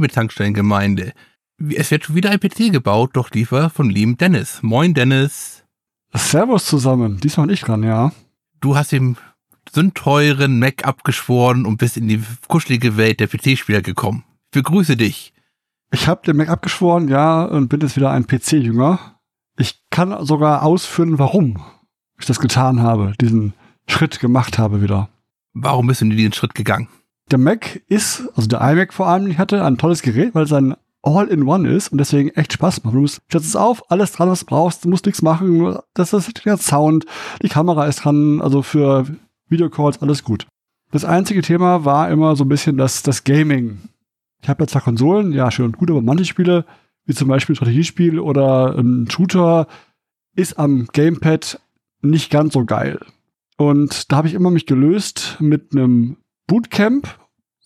Moin, liebe Tankstellengemeinde. Es wird schon wieder ein PC gebaut, doch liefer von lieben Dennis. Moin, Dennis. Servus zusammen. Diesmal nicht dran, ja. Du hast dem sündteuren Mac abgeschworen und bist in die kuschelige Welt der PC-Spieler gekommen. Ich begrüße dich. Ich habe den Mac abgeschworen, ja, und bin jetzt wieder ein PC-Jünger. Ich kann sogar ausführen, warum ich das getan habe, diesen Schritt gemacht habe wieder. Warum bist du in diesen Schritt gegangen? Der Mac ist, also der iMac vor allem, ich hatte ein tolles Gerät, weil es ein All-in-One ist und deswegen echt Spaß macht. Du musst, stellst es auf, alles dran, was du brauchst, du musst nichts machen, das ist der Sound, die Kamera ist dran, also für Videocalls alles gut. Das einzige Thema war immer so ein bisschen das, das Gaming. Ich habe ja zwar Konsolen, ja, schön und gut, aber manche Spiele, wie zum Beispiel ein Strategiespiel oder ein Shooter, ist am Gamepad nicht ganz so geil. Und da habe ich immer mich gelöst mit einem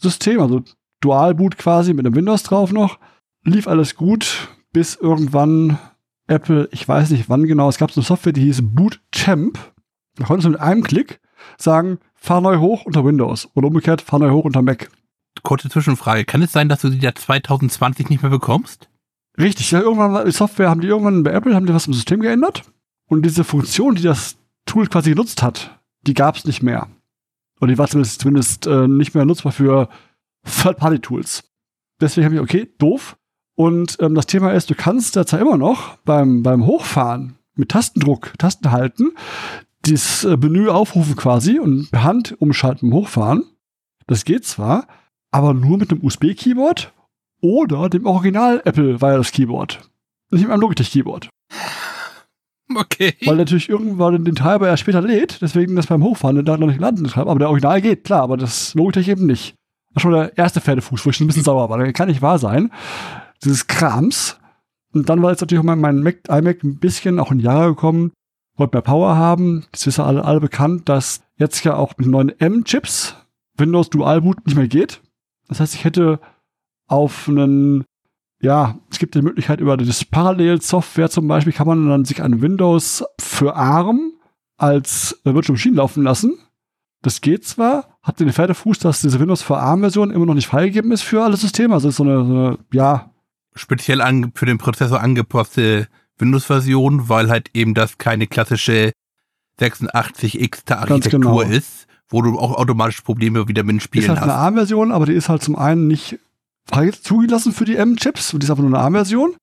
Bootcamp-System, also Dual-Boot quasi mit einem Windows drauf noch. Lief alles gut, bis irgendwann Apple, ich weiß nicht wann genau, es gab so eine Software, die hieß Bootchamp. Da konntest du mit einem Klick sagen, fahr neu hoch unter Windows oder umgekehrt, fahr neu hoch unter Mac. Kurze Zwischenfrage. Kann es sein, dass du die ja 2020 nicht mehr bekommst? Richtig, ja, irgendwann die Software haben die irgendwann bei Apple haben die was im System geändert und diese Funktion, die das Tool quasi genutzt hat, die gab es nicht mehr. Oder die war zumindest, zumindest äh, nicht mehr nutzbar für Third-Party-Tools. Deswegen habe ich, okay, doof. Und ähm, das Thema ist, du kannst derzeit immer noch beim, beim Hochfahren mit Tastendruck, Tasten halten, dieses äh, Menü aufrufen quasi und per Hand umschalten beim Hochfahren. Das geht zwar, aber nur mit einem USB-Keyboard oder dem Original Apple Wireless Keyboard. Nicht mit einem Logitech Keyboard. Okay. Weil natürlich irgendwann den Treiber ja später lädt, deswegen das beim Hochfahren da noch nicht landen kann. Aber der Original geht, klar, aber das Logitech eben nicht. Das war schon der erste Pferdefuß, wo ich schon ein bisschen sauer war. Das kann nicht wahr sein. Dieses Krams. Und dann war jetzt natürlich auch mein, mein Mac, iMac ein bisschen auch in Jahre gekommen, wollte mehr Power haben. Das ist ja alle, alle bekannt, dass jetzt ja auch mit neuen M-Chips Windows Dual Boot nicht mehr geht. Das heißt, ich hätte auf einen ja, es gibt die Möglichkeit über das Parallel-Software zum Beispiel, kann man dann sich ein Windows für ARM als Virtual Machine laufen lassen. Das geht zwar, hat den Pferdefuß, dass diese Windows für ARM-Version immer noch nicht freigegeben ist für alle Systeme. Also ist so eine, so eine ja. Speziell an, für den Prozessor angepasste Windows-Version, weil halt eben das keine klassische 86X-Architektur genau. ist, wo du auch automatisch Probleme wieder mit den Spielen hast. Ist halt hast. eine ARM-Version, aber die ist halt zum einen nicht zugelassen für die M-Chips. Die ist aber nur eine ARM-Version.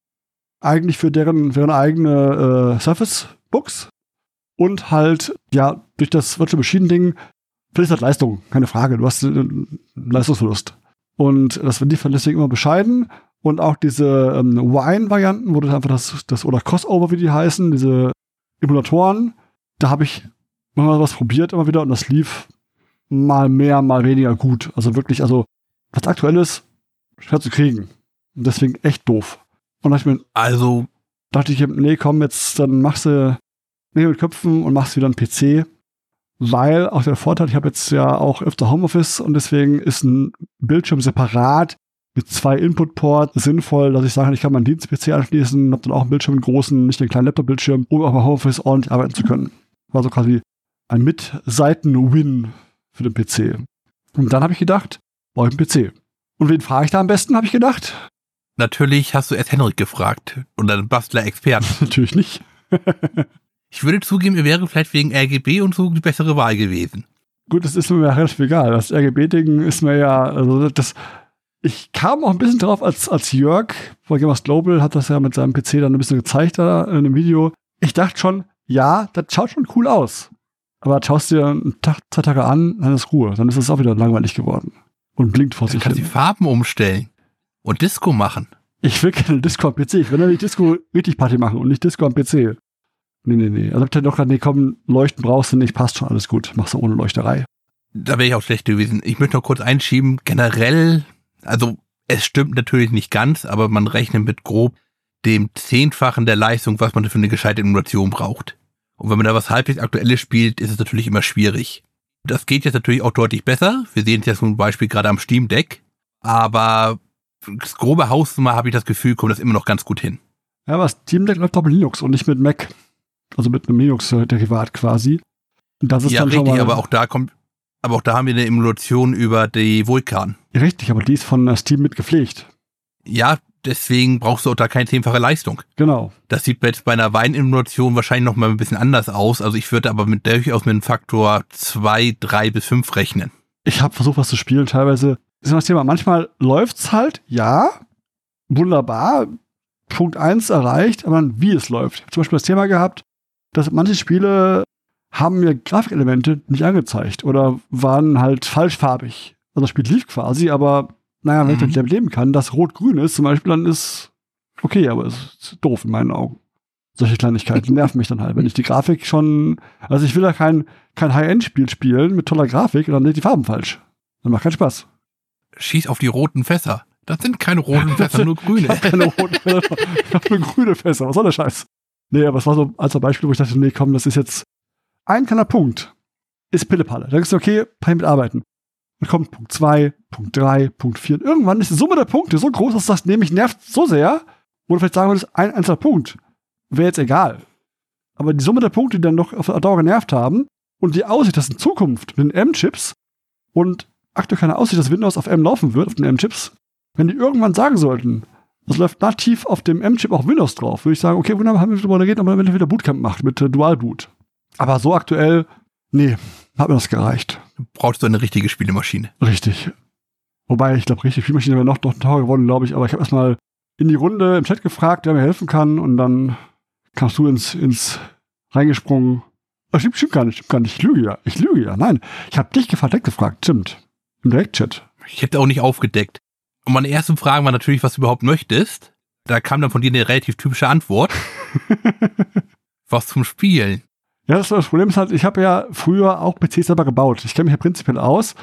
Eigentlich für deren, deren eigene äh, Surface-Books. Und halt, ja, durch das Virtual Machine-Ding verlierst halt Leistung, keine Frage. Du hast einen Leistungsverlust. Und das wird die deswegen immer bescheiden. Und auch diese ähm, Wine-Varianten, wo du einfach das, das, oder Crossover, wie die heißen, diese Emulatoren, da habe ich mal was probiert immer wieder und das lief mal mehr, mal weniger gut. Also wirklich, also was aktuell ist, schwer zu kriegen. Und deswegen echt doof. Und dachte ich mir, also dachte ich, nee, komm, jetzt dann machst du Nägel mit Köpfen und machst wieder einen PC. Weil auch der Vorteil, ich habe jetzt ja auch öfter Homeoffice und deswegen ist ein Bildschirm separat mit zwei Input-Ports sinnvoll, dass ich sage, ich kann meinen Dienst-PC anschließen, habe dann auch einen Bildschirm, einen großen, nicht den kleinen Laptop-Bildschirm, um auch bei Homeoffice ordentlich arbeiten zu können. War so quasi ein Mit-Seiten-Win für den PC. Und dann habe ich gedacht, brauche ich einen PC. Und wen frage ich da am besten, habe ich gedacht? Natürlich hast du erst Henrik gefragt und dann Bastler-Experten. Natürlich nicht. ich würde zugeben, ihr wäre vielleicht wegen RGB und so die bessere Wahl gewesen. Gut, das ist mir ja relativ egal. Das RGB-Ding ist mir ja, also das, ich kam auch ein bisschen drauf, als, als Jörg von Gamers Global hat das ja mit seinem PC dann ein bisschen gezeigt da in einem Video. Ich dachte schon, ja, das schaut schon cool aus. Aber schaust dir einen Tag, zwei Tage an, dann ist Ruhe. Dann ist es auch wieder langweilig geworden und blinkt vor sich hin. die Farben umstellen und Disco machen. Ich will keine Disco am PC. Ich will nämlich Disco richtig Party machen und nicht Disco am PC. Nee, nee, nee. Also habt ihr doch gerade, nee, komm, Leuchten brauchst du nicht, passt schon alles gut. Machst du ohne Leuchterei. Da wäre ich auch schlecht gewesen. Ich möchte noch kurz einschieben, generell, also es stimmt natürlich nicht ganz, aber man rechnet mit grob dem Zehnfachen der Leistung, was man für eine gescheite Emulation braucht. Und wenn man da was halbwegs Aktuelles spielt, ist es natürlich immer schwierig. Das geht jetzt natürlich auch deutlich besser. Wir sehen es ja zum Beispiel gerade am Steam Deck. Aber das grobe Hausnummer habe ich das Gefühl, kommt das immer noch ganz gut hin. Ja, aber Steam Deck läuft mit Linux und nicht mit Mac. Also mit einem Linux-Derivat quasi. Und das ist ja, dann richtig, schon mal aber auch da kommt, aber auch da haben wir eine Emulation über die Vulkan. Richtig, aber die ist von Steam mit gepflegt. Ja, deswegen brauchst du auch da keine zehnfache Leistung. Genau. Das sieht jetzt bei einer Weinemulation wahrscheinlich noch mal ein bisschen anders aus. Also ich würde aber mit durchaus mit einem Faktor zwei, drei bis fünf rechnen. Ich habe versucht, was zu spielen. Teilweise ist immer das Thema. Manchmal läuft's halt, ja, wunderbar. Punkt eins erreicht, aber dann, wie es läuft. Ich habe zum Beispiel das Thema gehabt, dass manche Spiele haben mir Grafikelemente nicht angezeigt oder waren halt falschfarbig. Also das Spiel lief quasi, aber naja, wenn Mhm. ich damit leben kann, dass rot-grün ist zum Beispiel, dann ist okay, aber es ist doof in meinen Augen. Solche Kleinigkeiten nerven mich dann halt. Wenn ich die Grafik schon, also ich will ja kein, kein High-End-Spiel spielen mit toller Grafik und dann sind die Farben falsch. Dann macht keinen Spaß. Schieß auf die roten Fässer. Das sind keine roten Fässer, nur grüne. Ich keine roten Fässer. Ich hab nur grüne Fässer. Was soll der Scheiß? Nee, aber es war so als Beispiel, wo ich dachte, nee, komm, das ist jetzt ein kleiner Punkt. Ist Pillepalle. Da denkst du, okay, kann ich mitarbeiten. Dann kommt Punkt 2, Punkt 3, Punkt 4. Und irgendwann ist die Summe der Punkte so groß, dass das nämlich nervt so sehr, wo du vielleicht sagen würdest, ein einzelner Punkt wäre jetzt egal. Aber die Summe der Punkte, die dann noch auf Dauer genervt haben und die Aussicht, dass in Zukunft mit den M-Chips und aktuell keine Aussicht, dass Windows auf M laufen wird, auf den M-Chips, wenn die irgendwann sagen sollten, das läuft nativ auf dem M-Chip auch Windows drauf, würde ich sagen, okay, wunderbar, haben wir darüber geredet, aber wenn er wieder Bootcamp macht mit äh, Dual-Boot. Aber so aktuell, nee, hat mir das gereicht. Brauchst du eine richtige Spielemaschine. Richtig. Wobei, ich glaube, richtig Spielmaschine wäre noch, noch teurer geworden, glaube ich, aber ich habe erstmal in die Runde im Chat gefragt, wer mir helfen kann und dann kamst du ins, ins reingesprungen. Oh, stimmt, stimmt gar nicht, stimmt gar nicht. Ich lüge ja. Ich lüge ja. Nein, ich habe dich gefragt, direkt gefragt. Stimmt. Im Direktchat. Ich hätte auch nicht aufgedeckt. Und meine ersten Fragen waren natürlich, was du überhaupt möchtest. Da kam dann von dir eine relativ typische Antwort. was zum Spielen. Ja, das, Problem ist halt, ich habe ja früher auch PCs selber gebaut. Ich kenne mich ja prinzipiell aus,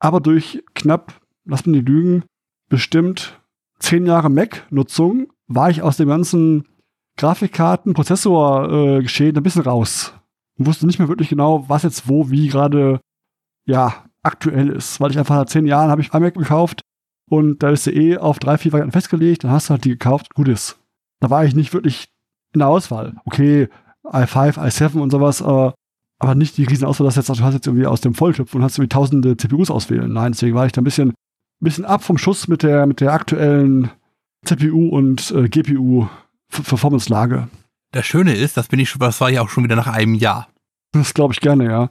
aber durch knapp, lass mich nicht lügen, bestimmt zehn Jahre Mac-Nutzung war ich aus dem ganzen Grafikkarten, Prozessor-Geschehen ein bisschen raus. Und wusste nicht mehr wirklich genau, was jetzt wo, wie gerade, ja, aktuell ist. Weil ich einfach nach zehn Jahren habe ich iMac gekauft und da ist du eh auf drei, vier Varianten festgelegt, dann hast du halt die gekauft, gut ist. Da war ich nicht wirklich in der Auswahl. Okay, i5, i7 und sowas, aber, aber nicht die riesen Auswahl, dass jetzt, du hast jetzt irgendwie aus dem Volltöpf und hast irgendwie tausende CPUs auswählen. Nein, deswegen war ich da ein bisschen, bisschen ab vom Schuss mit der, mit der aktuellen CPU und äh, GPU Performance-Lage. Das Schöne ist, das bin ich schon, das war ja auch schon wieder nach einem Jahr. Das glaube ich gerne, ja.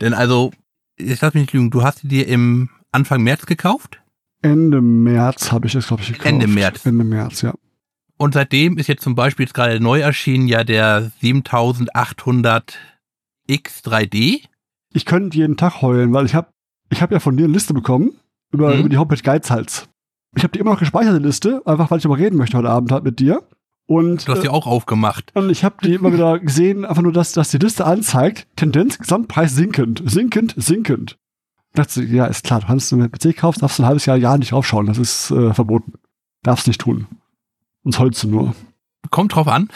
Denn also, ich lass mich nicht lügen, du hast die dir im Anfang März gekauft? Ende März habe ich das, glaube ich, gekauft. Ende März. Ende März, ja. Und seitdem ist jetzt zum Beispiel jetzt gerade neu erschienen ja der 7800 X3D. Ich könnte jeden Tag heulen, weil ich habe ich hab ja von dir eine Liste bekommen über, Mhm. über die Homepage Geizhals. Ich habe die immer noch gespeichert, die Liste, einfach weil ich darüber reden möchte heute Abend halt mit dir. Und, Du hast äh, die auch aufgemacht. und ich habe die immer wieder gesehen, einfach nur, dass, dass die Liste anzeigt, Tendenz, Gesamtpreis sinkend, sinkend, sinkend. Ich dachte, ja, ist klar, du kannst, einen PC kaufst, darfst du ein halbes Jahr, Jahr nicht draufschauen. Das ist äh, verboten. Darfst nicht tun. Sonst heulst du nur. Kommt drauf an.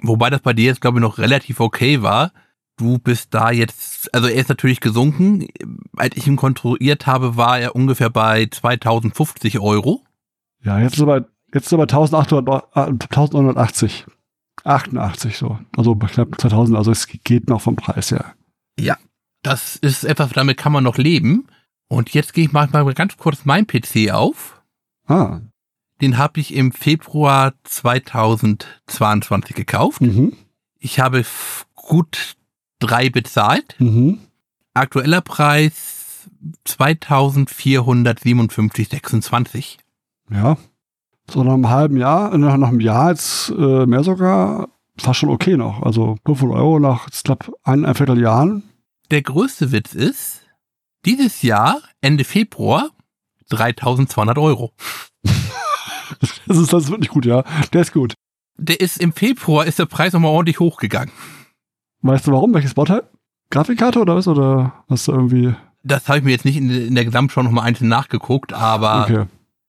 Wobei das bei dir jetzt, glaube ich, noch relativ okay war. Du bist da jetzt, also er ist natürlich gesunken. Als ich ihn kontrolliert habe, war er ungefähr bei 2050 Euro. Ja, jetzt ist aber, jetzt ist aber 1800, äh, 1980. 88 so. Also bei knapp 2000, also es geht noch vom Preis her. Das ist etwas, damit kann man noch leben. Und jetzt gehe ich mal, mal ganz kurz meinen PC auf. Ah. Den habe ich im Februar 2022 gekauft. Mhm. Ich habe gut drei bezahlt. Mhm. Aktueller Preis 2457,26. Ja. So nach einem halben Jahr, äh, nach, einem Jahr jetzt äh, mehr sogar, fast schon okay noch. Also 500 Euro nach, ich glaube, ein, ein Vierteljahren. Der größte Witz ist, dieses Jahr, Ende Februar, 3200 Euro. Das ist, das ist wirklich gut, ja. Der ist gut. Der ist im Februar, ist der Preis nochmal ordentlich hochgegangen. Weißt du warum? Welches Bauteil? Grafikkarte oder was? Oder hast du irgendwie. Das habe ich mir jetzt nicht in, in der Gesamtschau nochmal einzeln nachgeguckt, aber Okay.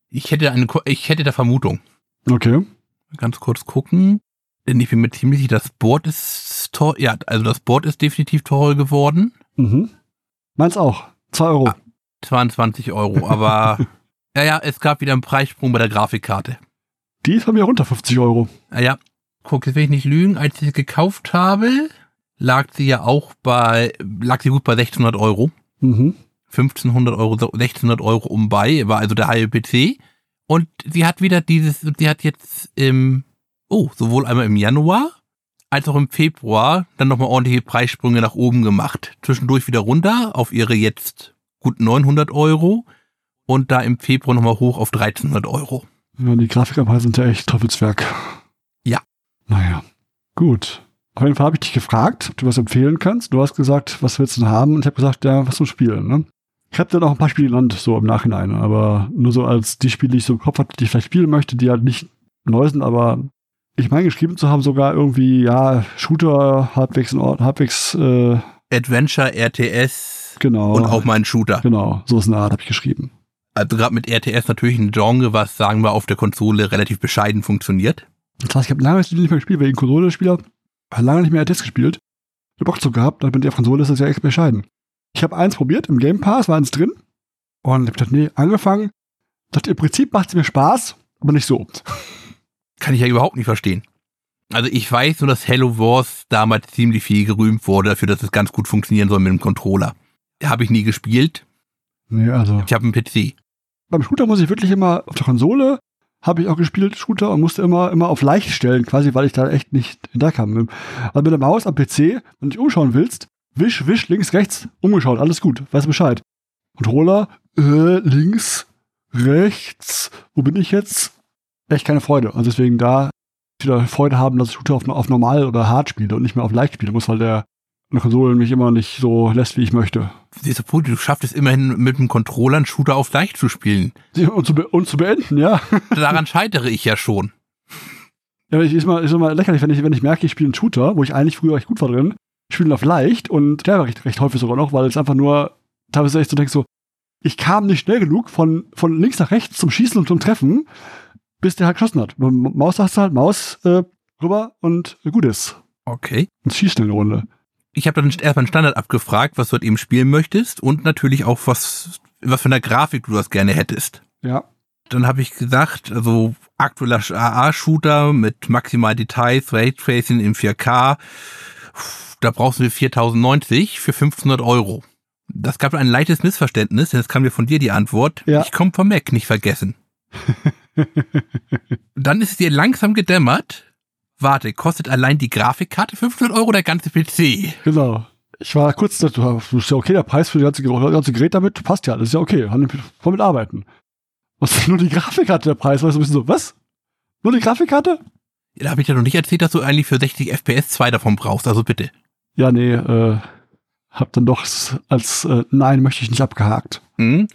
ich hätte eine, ich hätte da Vermutung. Okay. Ganz kurz gucken. Denn ich bin mir ziemlich sicher, das Board ist teuer. Ja, also das Board ist definitiv teurer geworden. Mhm. Meins auch. 2 Euro. Ah. 22 Euro, aber ja, ja, es gab wieder einen Preissprung bei der Grafikkarte. Die ist bei mir runter 50 Euro. Naja, guck, jetzt will ich nicht lügen, als ich sie gekauft habe, lag sie ja auch bei, lag sie gut bei 1600 Euro. Mhm. 1500 Euro, so 1600 Euro um bei, war also der halbe PC. Und sie hat wieder dieses, sie hat jetzt im, oh, sowohl einmal im Januar als auch im Februar dann nochmal ordentliche Preissprünge nach oben gemacht. Zwischendurch wieder runter auf ihre jetzt gut 900 Euro und da im Februar nochmal hoch auf 1300 Euro. Ja, die Grafikpreise sind ja echt Teufelswerk. Ja. Naja, gut. Auf jeden Fall habe ich dich gefragt, ob du was empfehlen kannst. Du hast gesagt, was willst du denn haben? Und ich habe gesagt, ja, was zum Spielen. Ne? Ich habe dann auch ein paar Spiele genannt, so im Nachhinein. Aber nur so als die Spiele, die ich so im Kopf hatte, die ich vielleicht spielen möchte, die halt nicht neu sind, aber ich meine geschrieben zu haben, sogar irgendwie, ja, Shooter halbwegs in Ordnung, halbwegs, äh, Adventure, RTS genau. und auch mal ein Shooter. Genau, so ist eine Art, habe ich geschrieben. Also gerade mit RTS natürlich ein Genre, was, sagen wir, auf der Konsole relativ bescheiden funktioniert. Das heißt, ich habe lange nicht mehr gespielt, weil ich ein Konsole-Spieler lange nicht mehr RTS gespielt. Ich habe Bock zu gehabt, mit der Konsole ist das ja echt bescheiden. Ich habe eins probiert, im Game Pass war eins drin. Und ich habe gedacht, nee, angefangen. Dachte, im Prinzip macht es mir Spaß, aber nicht so. Kann ich ja überhaupt nicht verstehen. Also ich weiß nur, dass Hello Wars damals ziemlich viel gerühmt wurde dafür, dass es ganz gut funktionieren soll mit dem Controller. Habe ich nie gespielt. Nee, also. Ich habe einen PC. Beim Shooter muss ich wirklich immer auf der Konsole habe ich auch gespielt, Shooter, und musste immer, immer auf leicht stellen, quasi, weil ich da echt nicht hinterkam. Also mit der Maus am PC, wenn du dich umschauen willst, wisch, wisch, links, rechts, umgeschaut, alles gut, weißt Bescheid. Controller, äh, links, rechts, wo bin ich jetzt? Echt keine Freude. Also deswegen da wieder Freude haben, dass ich Shooter auf, auf normal oder hart spiele und nicht mehr auf leicht spielen muss, weil der eine Konsole mich immer nicht so lässt, wie ich möchte. Dieser Punkt, du schaffst es immerhin mit dem Controller einen Shooter auf leicht zu spielen. Und zu, und zu beenden, ja. Daran scheitere ich ja schon. Ja, ich ist mal, ist mal lächerlich, wenn ich, wenn ich merke, ich spiele einen Shooter, wo ich eigentlich früher echt gut war drin, spiele auf leicht und war recht, recht häufig sogar noch, weil es einfach nur teilweise echt so denkst so, ich kam nicht schnell genug von, von links nach rechts zum Schießen und zum Treffen, bis der halt geschossen hat. Maus sagst du halt, Maus äh, rüber und gut ist. Okay. Und schießt eine Runde ich habe dann erstmal einen Standard abgefragt, was du halt eben spielen möchtest und natürlich auch was, was für eine Grafik du das gerne hättest. Ja. Dann habe ich gesagt, also aktueller AA-Shooter mit maximal Details, Raytracing in 4K, da brauchst du 4090 für 1500 Euro. Das gab ein leichtes Missverständnis, denn es kam mir von dir die Antwort, ja. ich komme vom Mac, nicht vergessen. dann ist es dir langsam gedämmert, Warte, kostet allein die Grafikkarte 500 Euro der ganze PC? Genau. Ich war kurz, das ist ja okay, der Preis für das ganze, Gerät damit passt ja, das ist ja okay, kann damit arbeiten. Was ist nur die Grafikkarte der Preis? Weißt du, ein bisschen so, was? Nur die Grafikkarte? Ja, da habe ich ja noch nicht erzählt, dass du eigentlich für 60 FPS zwei davon brauchst, also bitte. Ja, nee, äh, hab dann doch als äh, Nein möchte ich nicht abgehakt. Mhm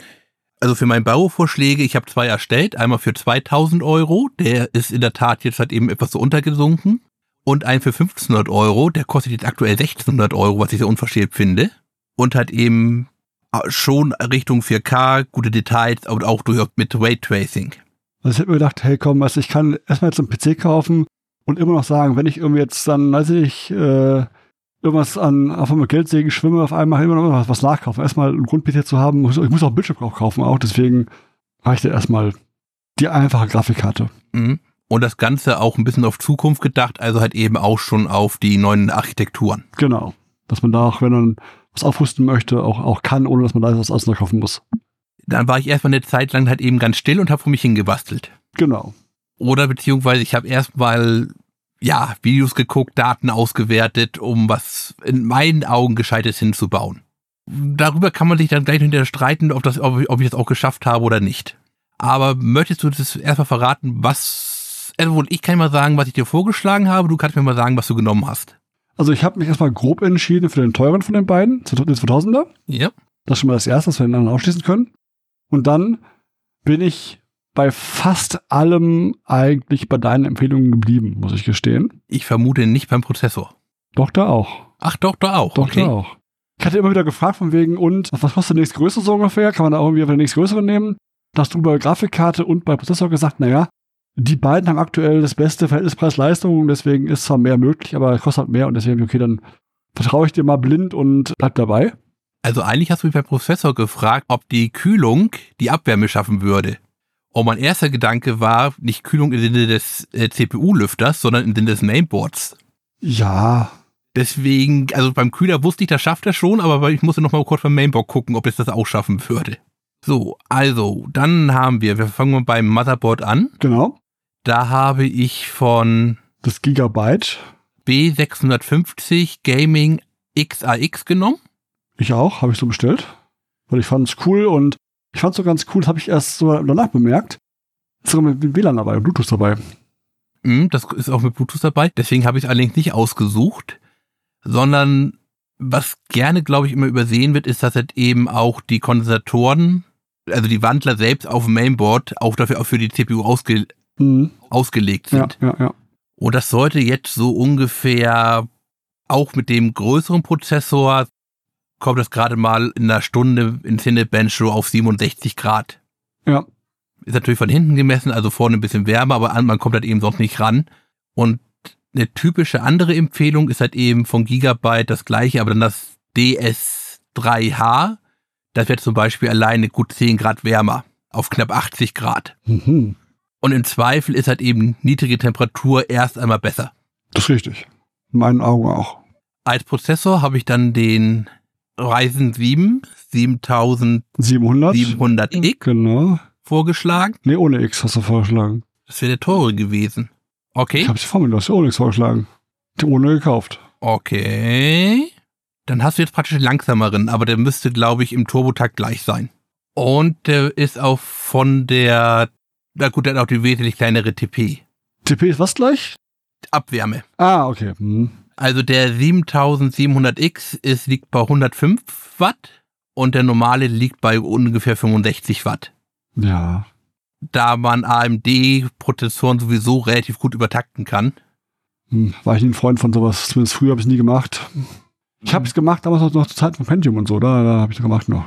also für meine Bauvorschläge, ich habe zwei erstellt. Einmal für 2000 Euro, der ist in der Tat jetzt halt eben etwas so untergesunken. Und einen für 1500 Euro, der kostet jetzt aktuell 1600 Euro, was ich sehr unverschämt finde. Und hat eben schon Richtung 4K, gute Details, aber auch durchaus mit Raytracing. Also ich hätte mir gedacht, hey komm, also ich kann erstmal jetzt einen PC kaufen und immer noch sagen, wenn ich irgendwie jetzt dann, weiß ich, äh, irgendwas an, auf einmal Geldsägen schwimme, auf einmal immer noch was, was nachkaufen. Erstmal ein Grund-PC zu haben, ich muss auch Bildschirm auch kaufen, auch deswegen reicht ja erstmal die einfache Grafikkarte. Mhm. Und das Ganze auch ein bisschen auf Zukunft gedacht, also halt eben auch schon auf die neuen Architekturen. Genau. Dass man da auch, wenn man was aufrüsten möchte, auch, auch kann, ohne dass man da was anderes kaufen muss. Dann war ich erstmal eine Zeit lang halt eben ganz still und habe vor mich hingebastelt. Genau. Oder beziehungsweise ich habe erstmal ja, Videos geguckt, Daten ausgewertet, um was in meinen Augen Gescheites hinzubauen. Darüber kann man sich dann gleich hinterher streiten, ob, das, ob, ob ich das auch geschafft habe oder nicht. Aber möchtest du das erstmal verraten, was, also ich kann mal sagen, was ich dir vorgeschlagen habe, du kannst mir mal sagen, was du genommen hast. Also ich habe mich erstmal grob entschieden für den teuren von den beiden, den 2000er. Ja. Das ist schon mal das erste, was wir den anderen ausschließen können. Und dann bin ich bei fast allem eigentlich bei deinen Empfehlungen geblieben, muss ich gestehen. Ich vermute nicht beim Prozessor. Doch, da auch. Ach, doch, da auch. Doch, okay. da auch. Ich hatte immer wieder gefragt von wegen, und was kostet der nächstgrößere so ungefähr? Kann man da irgendwie den nächstgrößere nehmen? Da hast du bei Grafikkarte und bei Prozessor gesagt, naja, die beiden haben aktuell das beste Verhältnis Preis-Leistung, deswegen ist zwar mehr möglich, aber es kostet halt mehr und deswegen, okay, dann vertraue ich dir mal blind und bleib dabei. Also eigentlich hast du mich beim Prozessor gefragt, ob die Kühlung die Abwärme schaffen würde. Und mein erster Gedanke war nicht Kühlung im Sinne des äh, CPU-Lüfters, sondern im Sinne des Mainboards. Ja. Deswegen, also beim Kühler wusste ich, das schafft er schon, aber ich musste noch mal kurz beim Mainboard gucken, ob es das auch schaffen würde. So, also, dann haben wir, wir fangen mal beim Motherboard an. Genau. Da habe ich von Das Gigabyte. B650 Gaming XAX genommen. Ich auch, habe ich so bestellt. Weil ich fand es cool und ich fand es so ganz cool, das habe ich erst so danach bemerkt. Ist sogar mit WLAN dabei und Bluetooth dabei. Hm, Das ist auch mit Bluetooth dabei. Deswegen habe ich es allerdings nicht ausgesucht, sondern was gerne, glaube ich, immer übersehen wird, ist, dass halt eben auch die Kondensatoren, also die Wandler selbst auf dem Mainboard auch dafür auch für die CPU ausge Mhm. ausgelegt Ja, sind. ja, ja. Und das sollte jetzt so ungefähr auch mit dem größeren Prozessor kommt das gerade mal in einer Stunde in Cinebench auf 67 Grad. Ja. Ist natürlich von hinten gemessen, also vorne ein bisschen wärmer, aber an, man kommt halt eben sonst nicht ran. Und eine typische andere Empfehlung ist halt eben von Gigabyte das gleiche, aber dann das DS3H. Das wird zum Beispiel alleine gut 10 Grad wärmer auf knapp 80 Grad. Mhm. Und im Zweifel ist halt eben niedrige Temperatur erst einmal besser. Das ist richtig. In meinen Augen auch. Als Prozessor habe ich dann den Ryzen 7 700. 7700X Genau. vorgeschlagen. Nee, ohne X hast du vorgeschlagen. Das wäre der teure gewesen. Okay. Ich habe es vor mir, du hast ja ohne X vorgeschlagen. Die ohne gekauft. Okay. Dann hast du jetzt praktisch den langsameren, aber der müsste, glaube ich, im Turbotakt gleich sein. Und der ist auch von der, na gut, der hat auch die wesentlich kleinere TP. TP ist was gleich? Abwärme. Ah, okay. Hm. Also der 7700X ist, liegt bei 105 Watt und der normale liegt bei ungefähr 65 Watt. Ja. Da man AMD-Prozessoren sowieso relativ gut übertakten kann. Hm. War ich nie ein Freund von sowas. Zumindest früher habe ich es nie gemacht. Ich habe es gemacht, damals noch, noch zur Zeit von Pentium und so. Da, da habe ich es gemacht noch.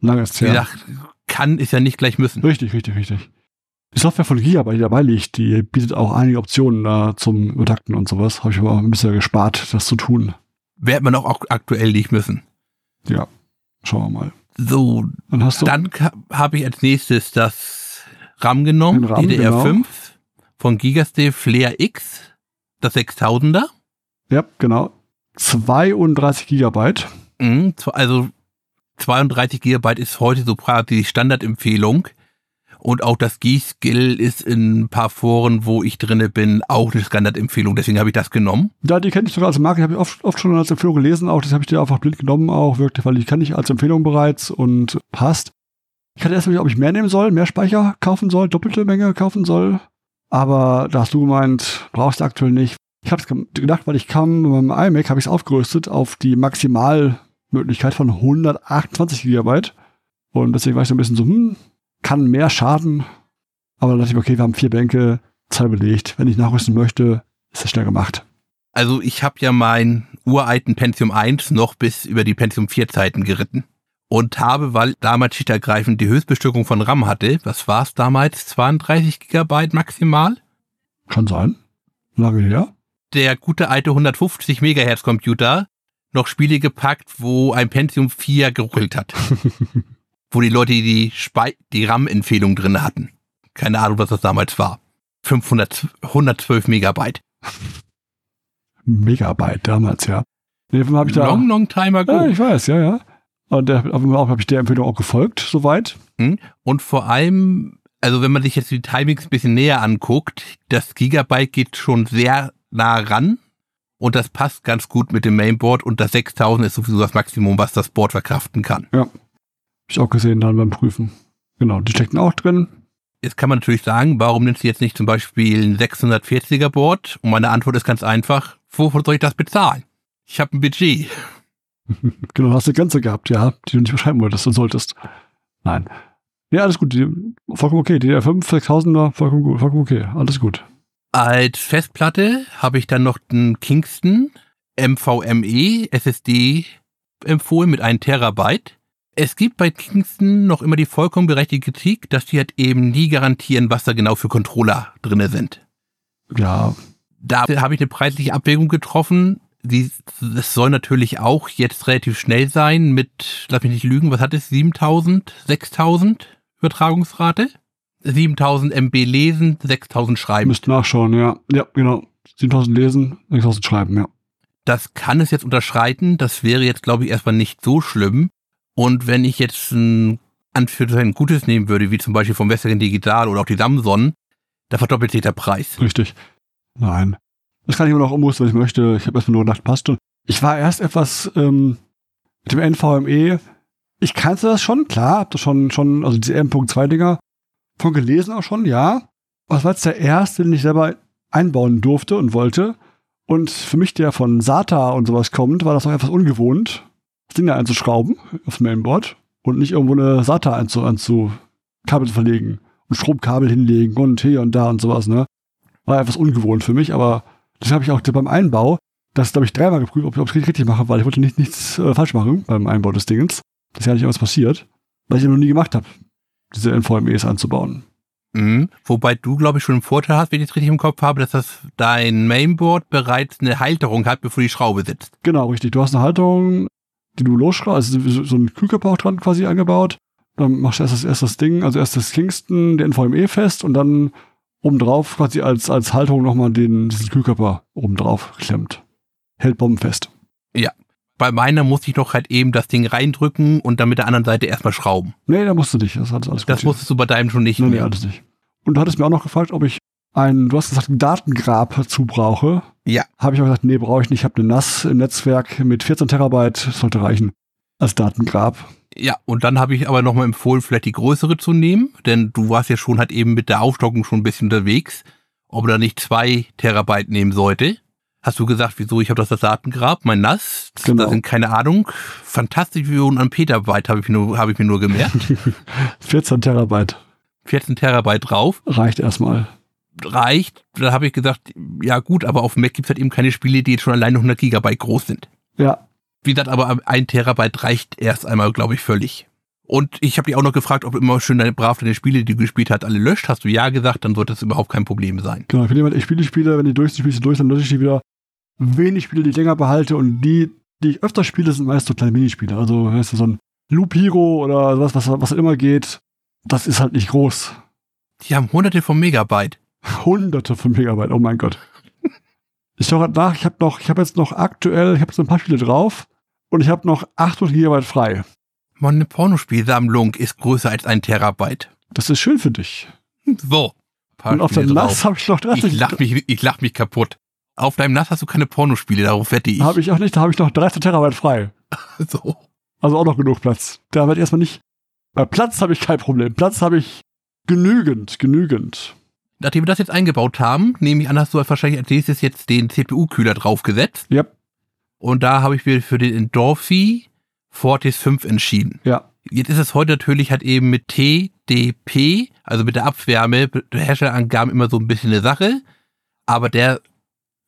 Lange ist Wie her. gesagt, kann ist ja nicht gleich müssen. Richtig, richtig, richtig. Die Software von Gigabyte, die dabei liegt, die bietet auch einige Optionen da zum Übertakten und sowas. Habe ich aber ein bisschen gespart, das zu tun. Wird man auch ak- aktuell nicht müssen. Ja, schauen wir mal. So, Dann hast du dann habe ich als nächstes das RAM genommen, RAM, DDR5 genau. von Gigasteel Flair X, das 6000er. ja, genau. 32 Gigabyte. Mhm, also 32 Gigabyte ist heute so quasi die Standardempfehlung. Und auch das G-Skill ist in ein paar Foren, wo ich drinne bin, auch eine Standardempfehlung. Deswegen habe ich das genommen. Ja, die kenne ich sogar als Marke, habe ich oft, oft schon als Empfehlung gelesen, auch das habe ich dir einfach blind genommen, auch wirklich, weil die kann ich als Empfehlung bereits und passt. Ich hatte erst überlegt, ob ich mehr nehmen soll, mehr Speicher kaufen soll, doppelte Menge kaufen soll. Aber da hast du gemeint, brauchst du aktuell nicht. Ich habe es gedacht, weil ich kam mit meinem iMac, habe ich es aufgerüstet auf die Maximalmöglichkeit von 128 Gigabyte. Und deswegen war ich so ein bisschen so, hm, kann mehr schaden. Aber dann dachte ich, okay, wir haben vier Bänke, Zahl belegt. Wenn ich nachrüsten möchte, ist das schnell gemacht. Also ich habe ja meinen uralten Pentium 1 noch bis über die Pentium 4 Zeiten geritten. Und habe, weil damals schickergreifend die Höchstbestückung von RAM hatte, was war es damals, 32 Gigabyte maximal, Kann sein. Lange her. der gute alte 150 Megahertz Computer noch Spiele gepackt, wo ein Pentium 4 geruckelt hat. wo die Leute die, Spei die RAM-Empfehlung drin hatten. Keine Ahnung, was das damals war. 500, 112 Megabyte. Megabyte damals, ja. Nee, habe ich da. Long, long time ago. ja, ich weiß, ja, ja. Und der, habe ich der Empfehlung auch gefolgt, soweit. Und vor allem, also wenn man sich jetzt die Timings ein bisschen näher anguckt, das Gigabyte geht schon sehr nah ran und das passt ganz gut mit dem Mainboard und das 6000 ist sowieso das Maximum, was das Board verkraften kann. Hab ich auch gesehen dann beim Prüfen. Genau, die steckten auch drin. Jetzt kann man natürlich sagen, warum nimmst du jetzt nicht zum Beispiel ein 640er Board? Und meine Antwort ist ganz einfach, wovon soll ich das bezahlen? Ich habe ein Budget. Genau, hast du Grenze gehabt, ja, die du nicht beschreiben wolltest und solltest. Nein. Ja, alles gut. Die, vollkommen okay. Die 5, 6000er, vollkommen gut, vollkommen okay. Alles gut. Als Festplatte habe ich dann noch den Kingston MVMe SSD empfohlen mit 1 Terabyte. Es gibt bei Kingston noch immer die vollkommen berechtigte Kritik, dass die halt eben nie garantieren, was da genau für Controller drinne sind. Ja, Da habe ich eine preisliche Abwägung getroffen. Die, das soll natürlich auch jetzt relativ schnell sein mit, lass mich nicht lügen, was hat es, 7000, 6000 Übertragungsrate? 7000 MB lesen, 6000 schreiben. müsst nachschauen, ja. Ja, genau. 7000 lesen, 6000 schreiben, ja. Das kann es jetzt unterschreiten. Das wäre jetzt, glaube ich, erstmal nicht so schlimm. Und wenn ich jetzt ein an für sein Gutes nehmen würde, wie zum Beispiel vom Western Digital oder auch die Samsung, da verdoppelt sich der Preis. Richtig. Nein. Das kann ich immer noch umrüsten, wenn ich möchte. Ich habe erstmal nur gedacht, passt schon. Ich war erst etwas ähm, mit dem NVMe. Ich kannte das schon, klar, hab das schon, schon, also diese M.2-Dinger von gelesen auch schon, ja. Aber das war jetzt der erste, den ich selber einbauen durfte und wollte. Und für mich, der von SATA und sowas kommt, war das auch etwas ungewohnt, das Ding da einzuschrauben aufs Mainboard und nicht irgendwo eine SATA einzu, einzu Kabel zu verlegen und Stromkabel hinlegen und hier und da und sowas, ne? War etwas ungewohnt für mich, aber das habe ich auch beim Einbau, das glaube ich dreimal geprüft, ob, ob ich es richtig mache, weil ich wollte nicht, nichts äh, falsch machen beim Einbau des Dingens. Das ist ja nicht irgendwas passiert, weil ich ja noch nie gemacht habe, diese NVMEs anzubauen. Mhm. Wobei du, glaube ich, schon einen Vorteil hast, wenn ich es richtig im Kopf habe, dass das dein Mainboard bereits eine Halterung hat, bevor die Schraube sitzt. Genau, richtig. Du hast eine Halterung, die du losschraubst, also so, ein Kühlkörper auch dran quasi eingebaut. Dann machst du erst das, erst das Ding, also erst das Kingston, den NVMe fest und dann obendrauf quasi als, als Halterung nochmal den, diesen Kühlkörper obendrauf klemmt. Hält bombenfest. Ja. Bei meiner musste ich doch halt eben das Ding reindrücken und dann mit der anderen Seite erstmal schrauben. Nee, da musst du nicht. Das hat alles Das musstest du bei deinem schon nicht Nee, nee, mehr. alles nicht. Und du hattest mir auch noch gefragt, ob ich ein, du hast gesagt, ein Datengrab dazu brauche. Ja. Habe ich auch gesagt, nee, brauche ich nicht. Ich habe eine NAS im Netzwerk mit 14 Terabyte, sollte reichen als Datengrab. Ja, und dann habe ich aber nochmal empfohlen, vielleicht die größere zu nehmen, denn du warst ja schon halt eben mit der Aufstockung schon ein bisschen unterwegs, ob er nicht zwei Terabyte nehmen sollte. Hast du gesagt, wieso? Ich habe das das Datengrab, mein NAS, Genau. da sind keine Ahnung, fantastische Millionen an Petabyte habe ich, nur- habe ich mir nur gemerkt. 14 Terabyte 14 Terabyte drauf, reicht erstmal. Reicht. Da habe ich gesagt, ja gut, aber auf dem Mac gibt's halt eben keine Spiele, die jetzt schon alleine 100 Gigabyte groß sind. Ja, Wie gesagt, aber ein Terabyte reicht erst einmal, glaube ich, völlig. Und ich habe dich auch noch gefragt, ob du immer schön deine brav deine Spiele, die du gespielt hast, alle löscht. Hast du ja gesagt, dann sollte das überhaupt kein Problem sein. genau. Ich bin jemand, ich spiele Spiele, wenn die durch sind, spiele durch, dann lösche ich die wieder. Wenig Spiele, die ich länger behalte und die, die ich öfter spiele, sind meist so kleine Minispiele. Also, weißt du, so ein Loop Hero oder was, was, was immer geht. Das ist halt nicht groß. Die haben hunderte von Megabyte. Hunderte von Megabyte, oh mein Gott. Ich schaue gerade nach, ich habe noch, ich habe jetzt noch aktuell, ich habe so ein paar Spiele drauf und ich habe noch 800 Gigabyte frei. Meine Pornospielsammlung ist größer als ein Terabyte. Das ist schön für dich. So. Und auf Spiele NAS drauf. habe ich noch Ich 30. lach mich, ich lach mich kaputt. Auf deinem NAS hast du keine Pornospiele, darauf wette ich. Habe ich auch nicht, da habe ich noch 13 Terabyte frei. So. Also auch noch genug Platz. Da werde ich erstmal nicht. Bei Platz habe ich kein Problem. Platz habe ich genügend, genügend. Nachdem wir das jetzt eingebaut haben, nehme ich an, hast du wahrscheinlich als nächstes jetzt den CPU-Kühler draufgesetzt. Ja, Und da habe ich mir für den Endorphi Fortis 5 entschieden. ja. Jetzt ist es heute natürlich halt eben mit TDP, also mit der Abwärme, der Herstellerangaben immer so ein bisschen eine Sache. Aber der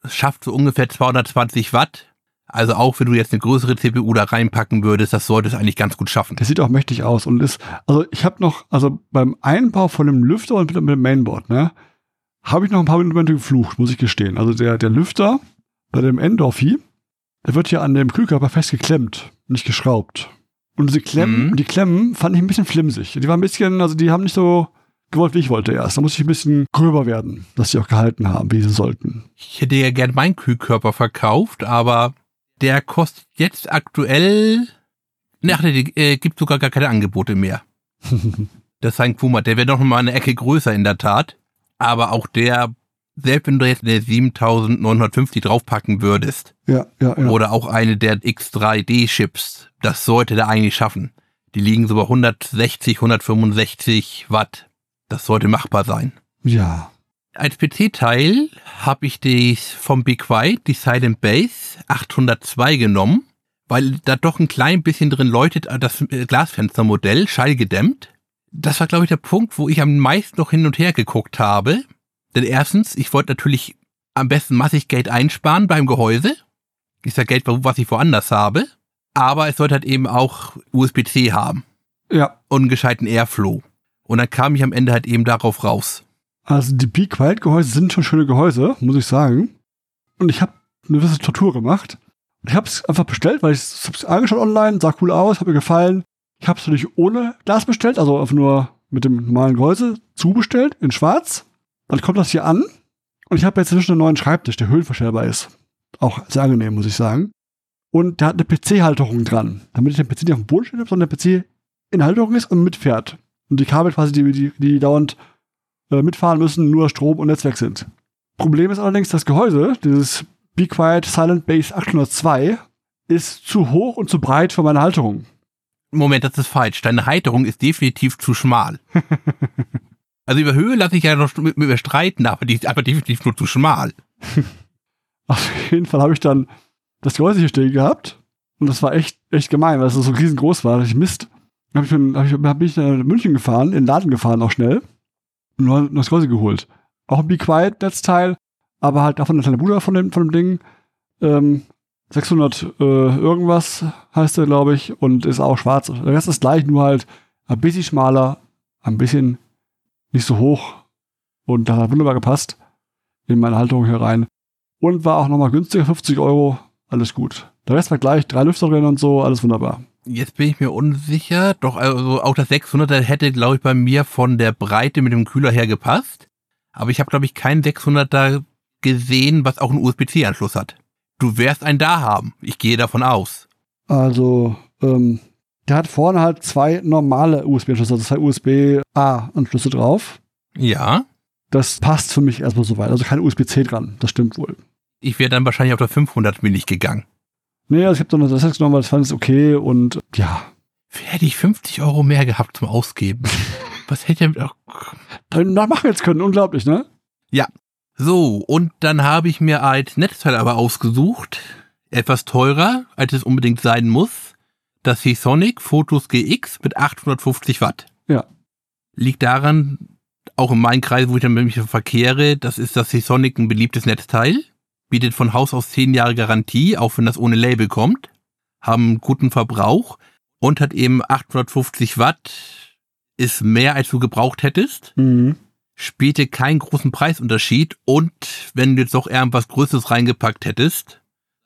schafft so ungefähr 220 Watt. Also auch wenn du jetzt eine größere CPU da reinpacken würdest, das sollte es eigentlich ganz gut schaffen. Der sieht auch mächtig aus und ist. Also ich habe noch, also beim Einbau von dem Lüfter und mit, dem Mainboard, ne, habe ich noch ein paar Momente geflucht, muss ich gestehen. Also der, der Lüfter bei dem Endorphi, der wird ja an dem Kühlkörper festgeklemmt, nicht geschraubt. Und diese Klemmen, Mhm. die Klemmen fand ich ein bisschen flimsig. Die waren ein bisschen, also die haben nicht so gewollt, wie ich wollte erst. Da musste ich ein bisschen gröber werden, dass sie auch gehalten haben, wie sie sollten. Ich hätte ja gern meinen Kühlkörper verkauft, aber der kostet jetzt aktuell, ne, ach, der äh, gibt sogar gar keine Angebote mehr. Das ist ein Kuma, der wäre noch mal eine Ecke größer in der Tat. Aber auch der, selbst wenn du jetzt eine 7950 draufpacken würdest, ja, ja, ja. oder auch eine der X3D-Chips, das sollte der eigentlich schaffen. Die liegen so bei 160, 165 Watt. Das sollte machbar sein. ja. Als PC-Teil habe ich die vom Big White, die Silent Base 802 genommen, weil da doch ein klein bisschen drin läutet, äh, das äh, Glasfenstermodell, schallgedämmt. Das war, glaube ich, der Punkt, wo ich am meisten noch hin und her geguckt habe. Denn erstens, ich wollte natürlich am besten massig Geld einsparen beim Gehäuse. Ist ja Geld, was ich woanders habe. Aber es sollte halt eben auch USB-C haben Ja, und einen gescheiten Airflow. Und dann kam ich am Ende halt eben darauf raus. Also die Be Quiet Gehäuse sind schon schöne Gehäuse, muss ich sagen. Und ich habe eine gewisse Tortur gemacht. Ich habe es einfach bestellt, weil ich es angeschaut online, sah cool aus, hat mir gefallen. Ich habe es natürlich ohne Glas bestellt, also einfach nur mit dem normalen Gehäuse zubestellt in Schwarz. Dann kommt das hier an und ich habe jetzt inzwischen einen neuen Schreibtisch, der höhenverstellbar ist. Auch sehr angenehm, muss ich sagen. Und der hat eine PC-Halterung dran, damit ich den PC nicht auf dem Boden habe, sondern der PC in Halterung ist und mitfährt. Und die Kabel quasi, die, die, die dauernd äh, mitfahren müssen, nur Strom und Netzwerk sind. Problem ist allerdings, das Gehäuse, dieses Be Quiet Silent Base 802, ist zu hoch und zu breit für meine Halterung. Moment, das ist falsch. Deine Halterung ist definitiv zu schmal. also über Höhe lasse ich ja noch mit mir streiten, aber die ist aber definitiv nur zu schmal. Auf jeden Fall habe ich dann das Gehäuse hier stehen gehabt. Und das war echt, echt gemein, weil es so riesengroß war. Ich Mist. Dann hab ich, hab ich, hab ich nach München gefahren, in den Laden gefahren auch schnell. Das Gehäuse geholt. Auch ein Be Quiet Netzteil, aber halt davon der kleine Bruder von dem, von dem Ding. Ähm, 600 äh, irgendwas heißt er, glaube ich, und ist auch schwarz. Der Rest ist gleich, nur halt ein bisschen schmaler, ein bisschen nicht so hoch und da hat wunderbar gepasst in meine Halterung hier rein. Und war auch nochmal günstiger, 50 Euro, alles gut. Der Rest war gleich, drei Lüfter drin und so, alles wunderbar. Jetzt bin ich mir unsicher, doch also auch das 600er hätte, glaube ich, bei mir von der Breite mit dem Kühler her gepasst. Aber ich habe, glaube ich, keinen 600er gesehen, was auch einen USB-C-Anschluss hat. Du wirst einen da haben. Ich gehe davon aus. Also, ähm, der hat vorne halt zwei normale USB-Anschlüsse, also zwei USB-A-Anschlüsse drauf. Ja. Das passt für mich erstmal soweit. Also kein USB-C dran. Das stimmt wohl. Ich wäre dann wahrscheinlich auf der 500 Millig gegangen. Nee, also ich habe dann das jetzt genommen, weil ich fand es okay und ja. Hätte ich 50 Euro mehr gehabt zum Ausgeben. Was hätte ich auch. Dann machen jetzt können, unglaublich, ne? Ja. So, und dann habe ich mir als Netzteil aber ausgesucht, etwas teurer, als es unbedingt sein muss, das Seasonic Photos GX mit 850 Watt. Ja. Liegt daran, auch in meinem Kreis, wo ich dann mit mich verkehre, das ist das Seasonic ein beliebtes Netzteil, bietet von Haus aus 10 Jahre Garantie, auch wenn das ohne Label kommt, haben guten Verbrauch und hat eben 850 Watt, ist mehr als du gebraucht hättest. Mhm spielte keinen großen Preisunterschied und wenn du jetzt doch irgendwas Größeres reingepackt hättest,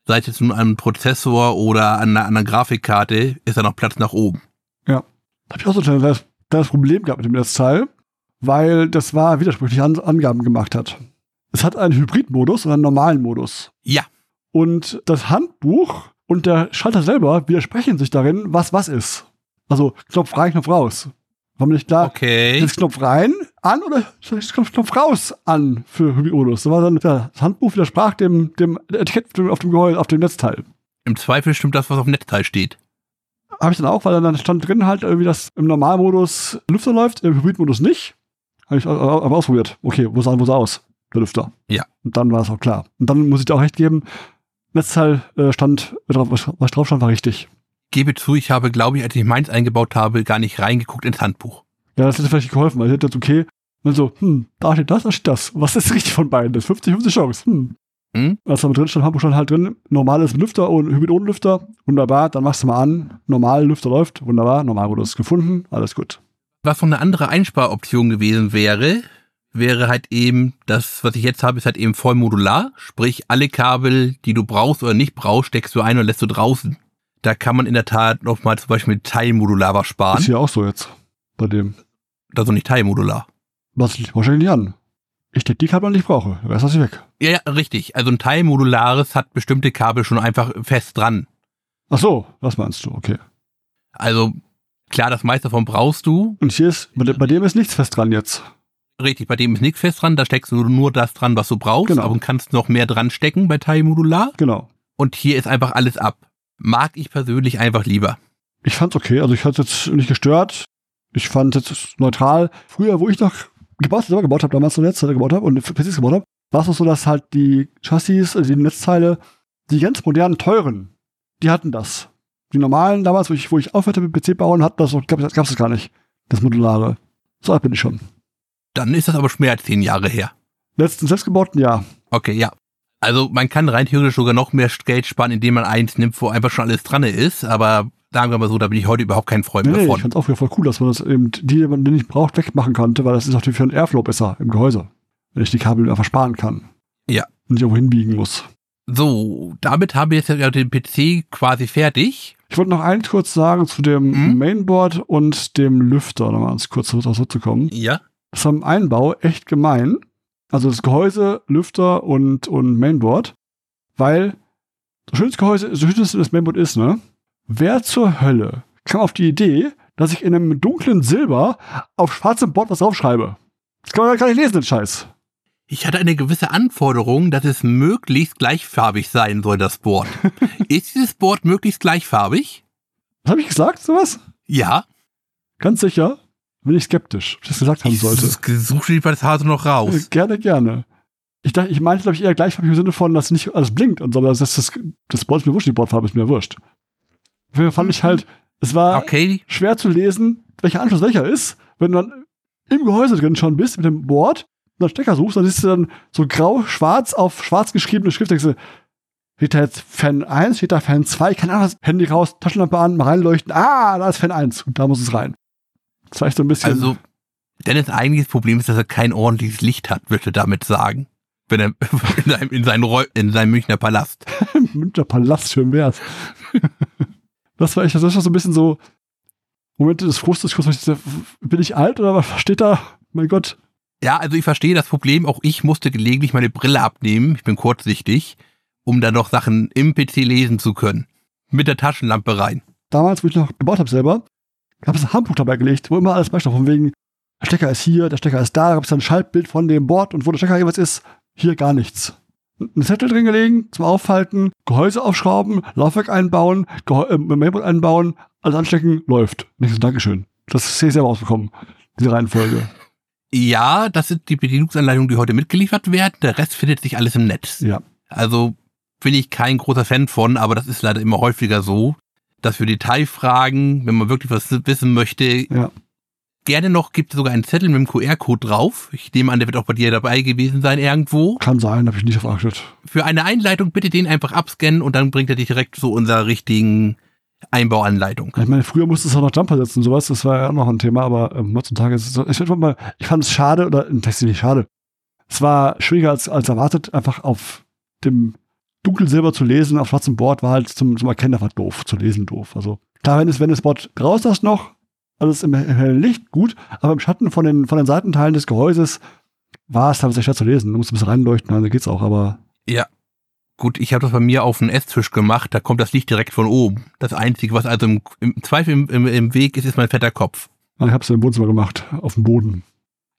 sei es jetzt nun an Prozessor oder an einer anderen Grafikkarte, ist da noch Platz nach oben. Ja. Da habe ich auch so ein kleines, kleines Problem gehabt mit dem Netzteil, weil das war widersprüchliche An Angaben gemacht hat. Es hat einen Hybridmodus und einen normalen Modus. Ja. Und das Handbuch und der Schalter selber widersprechen sich darin, was was ist. Also Knopf rein, Knopf raus. War mir nicht klar. Okay. Das Knopf rein, an oder das Knopf raus an für Hybridmodus. Das war dann, das Handbuch widersprach dem, dem Etikett auf dem Gehäuse, auf dem Netzteil. Im Zweifel stimmt das, was auf dem Netzteil steht. Habe ich dann auch, weil dann stand drin halt irgendwie, dass im Normalmodus Lüfter läuft, im Hybridmodus nicht. Habe ich aber ausprobiert. Okay, wo sah, wo sah aus? Der Lüfter. Ja. Und dann war es auch klar. Und dann muss ich dir auch recht geben, Netzteil äh, stand, was drauf stand, war richtig gebe zu, ich habe, glaube ich, als ich meins eingebaut habe, gar nicht reingeguckt ins Handbuch. Ja, das hätte vielleicht geholfen, weil ich hätte jetzt okay, dann so, hm, da steht das, da steht das. Was ist richtig von beiden? Das ist 50-50 Chance. Hm. Hm? Was da drin stand, Handbuch stand halt drin, normales Lüfter und Hybrid ohne Lüfter. Wunderbar, dann machst du mal an, normal Lüfter läuft, wunderbar, normal wurde es gefunden, alles gut. Was noch eine andere Einsparoption gewesen wäre, wäre halt eben, das, was ich jetzt habe, ist halt eben voll modular. Sprich, alle Kabel, die du brauchst oder nicht brauchst, steckst du ein und lässt du draußen. Da kann man in der Tat nochmal zum Beispiel teilmodular was sparen. Ist hier auch so jetzt, bei dem. Das ist doch nicht teilmodular. Was liegt wahrscheinlich nicht an. Ich decke die Kabel, die ich brauche. Rest lasse ich weg. Ja, ja, richtig. Also ein teilmodulares hat bestimmte Kabel schon einfach fest dran. Ach so, das meinst du, okay. Also, klar, das meiste davon brauchst du. Und hier ist, bei dem ist nichts fest dran jetzt. Richtig, bei dem ist nichts fest dran, da steckst du nur das dran, was du brauchst, Genau. aber du kannst noch mehr dran stecken bei teilmodular. Genau. Und hier ist einfach alles ab. Mag ich persönlich einfach lieber. Ich fand's okay. Also ich hatte jetzt nicht gestört. Ich fand es neutral. Früher, wo ich noch gebaut, selber gebaut habe, damals so Netzteile gebaut habe und PCs gebaut habe, war es noch so, dass halt die Chassis, also die Netzteile, die ganz modernen, teuren, die hatten das. Die normalen damals, wo ich, wo ich aufhörte mit PC bauen, hatten das, gab es das gar nicht. Das Modulare. So alt bin ich schon. Dann ist das aber schon mehr als zehn Jahre her. Letzten selbstgebauten, ja. Okay, ja. Also man kann rein theoretisch sogar noch mehr Geld sparen, indem man eins nimmt, wo einfach schon alles dran ist, aber sagen wir mal so, da bin ich heute überhaupt kein Freund Nee, mehr nee, ich fand's auch wieder voll cool, dass man das eben, die, die man nicht braucht, wegmachen konnte, weil das ist natürlich für den Airflow besser im Gehäuse. Wenn ich die Kabel einfach sparen kann. Ja. Und nicht irgendwo hinbiegen muss. So, damit habe ich jetzt ja den PC quasi fertig. Ich wollte noch eins kurz sagen zu dem Mhm. Mainboard und dem Lüfter, nochmal ganz kurz darauf zurückzukommen. Ja. Das ist am Einbau echt gemein. Also das Gehäuse, Lüfter und, und Mainboard. Weil so schön das Gehäuse, so schön das Mainboard ist, ne? Wer zur Hölle kam auf die Idee, dass ich in einem dunklen Silber auf schwarzem Board was draufschreibe. Das kann man gar nicht lesen, den Scheiß. Ich hatte eine gewisse Anforderung, dass es möglichst gleichfarbig sein soll, das Board. ist dieses Board möglichst gleichfarbig? Was habe ich gesagt, sowas? Ja. Ganz sicher? Bin ich skeptisch, ob ich das gesagt haben sollte. Such dir das Hase noch raus. Äh, Gerne, gerne. Ich dachte, ich meinte, glaube ich, eher gleichfarbig im Sinne von, dass nicht alles blinkt und so, aber das, das, das Board ist mir wurscht, die Bordfarbe ist mir wurscht. Fall fand ich halt, es war Okay. schwer zu lesen, welcher Anschluss welcher ist. Wenn du dann im Gehäuse drin schon bist mit dem Board und dann Stecker suchst, dann siehst du dann so grau-schwarz auf schwarz geschriebene Schrift, denkst du, steht da jetzt Fan 1, steht da Fan 2, keine Ahnung, Handy raus, Taschenlampe an, mal reinleuchten, ah, da ist Fan 1 und da muss es rein. Echt so ein bisschen, Also, Dennis eigentliches Problem ist, dass er kein ordentliches Licht hat, würde damit sagen. Wenn er in seinem, in seinem, Räu- in seinem Münchner Palast. Münchner Palast, schön wär's. das war echt, das war so ein bisschen so Momente des Frustes, kurz, bin ich alt oder was steht da? Mein Gott. Ja, also ich verstehe das Problem. Auch ich musste gelegentlich meine Brille abnehmen. Ich bin kurzsichtig, um dann noch Sachen im PC lesen zu können. Mit der Taschenlampe rein. Damals, wo ich noch gebaut habe selber, gab es ein Handbuch dabei gelegt, wo immer alles beisteht, von wegen, der Stecker ist hier, der Stecker ist da, da gab es dann ein Schaltbild von dem Board und wo der Stecker jeweils ist, hier gar nichts. Ein Zettel drin gelegen, zum Aufhalten, Gehäuse aufschrauben, Laufwerk einbauen, Gehäu äh, Mainboard einbauen, alles anstecken, läuft. Nächstes Dankeschön. Das sehe ich selber ausbekommen, diese Reihenfolge. Ja, das sind die Bedienungsanleitungen, die heute mitgeliefert werden. Der Rest findet sich alles im Netz. Ja. Also bin ich kein großer Fan von, aber das ist leider immer häufiger so, dass für Detailfragen, wenn man wirklich was wissen möchte, Ja. gerne noch gibt es sogar einen Zettel mit dem QR-Code drauf. Ich nehme an, der wird auch bei dir dabei gewesen sein irgendwo. Kann sein, habe ich nicht auf geachtet. Für eine Einleitung bitte den einfach abscannen und dann bringt er dich direkt zu unserer richtigen Einbauanleitung. Ich meine, früher musste es auch noch Jumper setzen und sowas, das war ja auch noch ein Thema, aber ähm, heutzutage ist es so. Ich, mal, ich fand es schade, oder das ist nicht schade. Es war schwieriger als, als erwartet, einfach auf dem Dunkelsilber zu lesen, auf schwarzem Board war halt zum, zum Erkennen einfach doof, zu lesen doof. Also klar, wenn es, wenn das Board raus hast noch, alles im hellen Licht, gut, aber im Schatten von den, von den Seitenteilen des Gehäuses war es teilweise schwer zu lesen. Du musst ein bisschen reinleuchten, also geht's auch, aber Ja. Gut, ich habe das bei mir auf den Esstisch gemacht, da kommt das Licht direkt von oben. Das Einzige, was also im, im Zweifel im, im, im Weg ist, ist mein fetter Kopf. ich habe es im Wohnzimmer gemacht, auf dem Boden.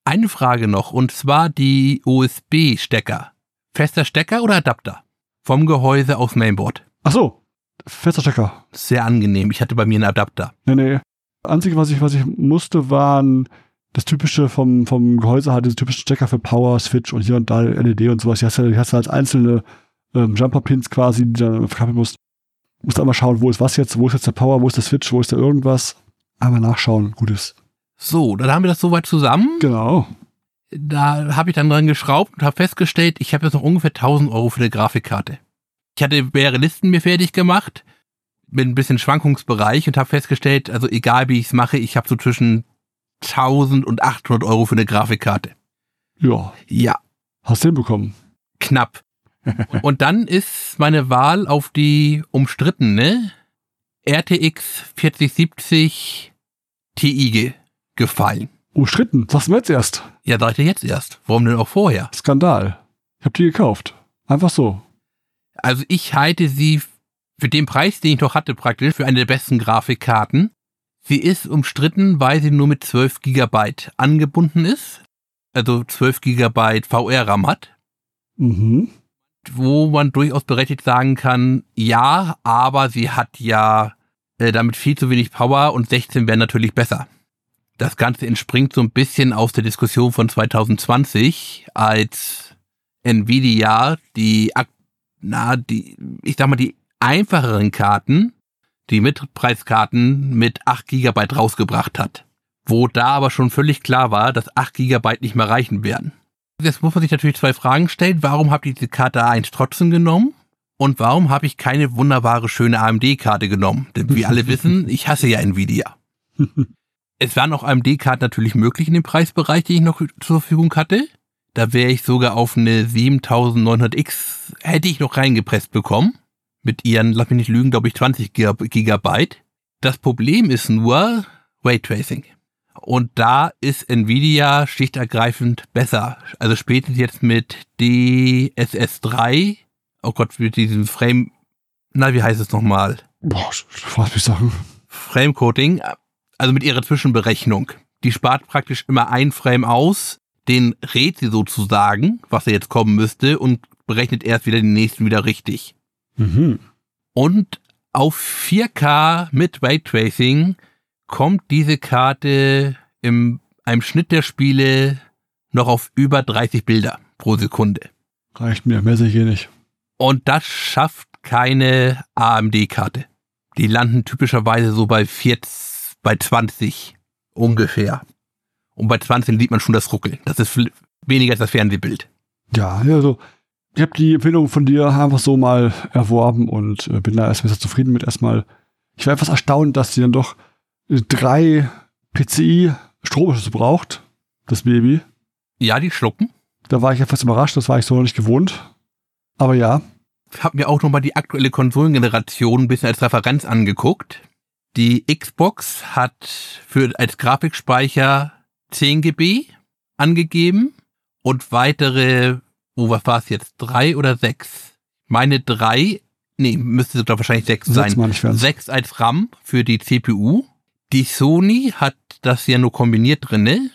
Eine Frage noch, und zwar die USB-Stecker. Fester Stecker oder Adapter? Vom Gehäuse aufs Mainboard. Ach so, fester Stecker. Sehr angenehm. Ich hatte bei mir einen Adapter. Nee, nee. Einzige, was ich, was ich musste, waren das typische vom, vom Gehäuse halt, diese typischen Stecker für Power, Switch und hier und da LED und sowas. Die hast du, die hast du als einzelne ähm, Jumper-Pins quasi, die du dann verkabeln musst. Du musst einmal schauen, wo ist was jetzt, wo ist jetzt der Power, wo ist der Switch, wo ist da irgendwas. Einmal nachschauen, gut ist. So, dann haben wir das soweit zusammen. Genau. Da habe ich dann dran geschraubt und habe festgestellt, ich habe jetzt noch ungefähr 1000 Euro für eine Grafikkarte. Ich hatte mehrere Listen mir fertig gemacht, mit ein bisschen Schwankungsbereich und habe festgestellt, also egal wie ich es mache, ich habe so zwischen 1000 und 800 Euro für eine Grafikkarte. Ja, Ja, hast du hinbekommen. knapp. und dann ist meine Wahl auf die umstrittene RTX 4070 Ti ge gefallen. Schritten, sagst du mir jetzt erst. Ja, sag ich dir jetzt erst. Warum denn auch vorher? Skandal. Ich hab die gekauft. Einfach so. Also ich halte sie für den Preis, den ich noch hatte praktisch, für eine der besten Grafikkarten. Sie ist umstritten, weil sie nur mit 12 Gigabyte angebunden ist. Also 12 Gigabyte VR-RAM hat. Mhm. Wo man durchaus berechtigt sagen kann, ja, aber sie hat ja äh, damit viel zu wenig Power und 16 wäre natürlich besser. Das Ganze entspringt so ein bisschen aus der Diskussion von 2020, als Nvidia die, na, die, ich sag mal, die einfacheren Karten, die Mitpreiskarten mit 8 GB rausgebracht hat. Wo da aber schon völlig klar war, dass 8 GB nicht mehr reichen werden. Jetzt muss man sich natürlich zwei Fragen stellen. Warum habe ich diese Karte A1 trotzdem genommen? Und warum habe ich keine wunderbare, schöne AMD-Karte genommen? Denn wie alle wissen, ich hasse ja Nvidia. Es waren auch AMD-Karten natürlich möglich in dem Preisbereich, den ich noch zur Verfügung hatte. Da wäre ich sogar auf eine 7900X, hätte ich noch reingepresst bekommen. Mit ihren, lass mich nicht lügen, glaube ich 20 Gigab- Gigabyte. Das Problem ist nur Raytracing. Und da ist Nvidia schlichtergreifend besser. Also spätestens jetzt mit DSS3, oh Gott, mit diesem Frame, na, wie heißt es nochmal? Boah, du fragst mich Sachen. Frame-Coating. Also mit ihrer Zwischenberechnung. Die spart praktisch immer ein Frame aus, den rät sie sozusagen, was er jetzt kommen müsste, und berechnet erst wieder den nächsten wieder richtig. Mhm. Und auf 4K mit Raytracing kommt diese Karte im einem Schnitt der Spiele noch auf über 30 Bilder pro Sekunde. Reicht mir, mehr sehe ich hier nicht. Und das schafft keine AMD-Karte. Die landen typischerweise so bei 40, bei 20 ungefähr. Und bei 20 sieht man schon das Ruckeln. Das ist weniger als das Fernsehbild. Ja, also ich habe die Empfehlung von dir einfach so mal erworben und äh, bin da erstmal sehr zufrieden mit. Erstmal, ich war etwas erstaunt, dass sie dann doch drei PCI Stromanschlüsse braucht, das Baby. Ja, die schlucken. Da war ich etwas überrascht, das war ich so noch nicht gewohnt. Aber ja. Ich habe mir auch nochmal die aktuelle Konsolengeneration ein bisschen als Referenz angeguckt. Die Xbox hat für als Grafikspeicher 10 GB angegeben und weitere, oh, was war es jetzt, drei oder sechs? Meine drei, nee, müsste sogar wahrscheinlich sechs, Sechs sein. Sechs als RAM für die CPU. Die Sony hat das ja nur kombiniert drinne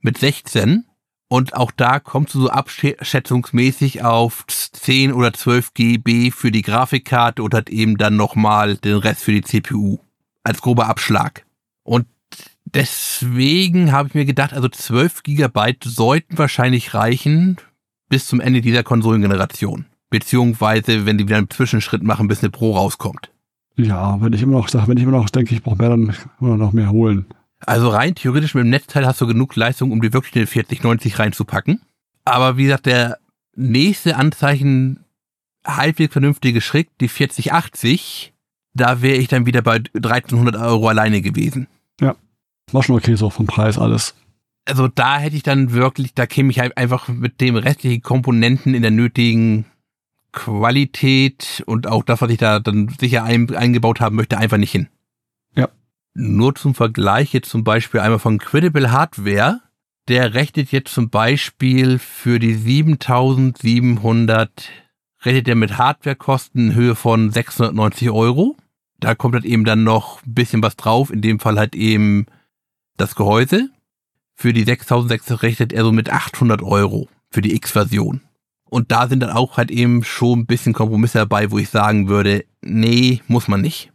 mit 16 und auch da kommst du so abschätzungsmäßig auf 10 oder 12 GB für die Grafikkarte und hat eben dann nochmal den Rest für die CPU als grober Abschlag. Und deswegen habe ich mir gedacht, also 12 Gigabyte sollten wahrscheinlich reichen bis zum Ende dieser Konsolengeneration. Beziehungsweise, wenn die wieder einen Zwischenschritt machen, bis eine Pro rauskommt. Ja, wenn ich immer noch sage, wenn ich immer noch denke, ich brauche mehr, dann kann man noch mehr holen. Also rein theoretisch mit dem Netzteil hast du genug Leistung, um dir wirklich eine 4090 reinzupacken. Aber wie gesagt, der nächste Anzeichen halbwegs vernünftige Schritt, die 4080, da wäre ich dann wieder bei 1300 Euro alleine gewesen. War schon okay so vom Preis alles. Also da hätte ich dann wirklich, da käme ich halt einfach mit dem restlichen Komponenten in der nötigen Qualität und auch das, was ich da dann sicher ein, eingebaut haben möchte, einfach nicht hin. Ja. Nur zum Vergleich jetzt zum Beispiel einmal von Credible Hardware. Der rechnet jetzt zum Beispiel für die 7700, rechnet er mit Hardwarekosten in Höhe von 690 Euro. Da kommt halt eben dann noch ein bisschen was drauf, in dem Fall halt eben das Gehäuse. Für die 6600 rechnet er so mit 800 Euro für die X-Version. Und da sind dann auch halt eben schon ein bisschen Kompromisse dabei, wo ich sagen würde, nee, muss man nicht.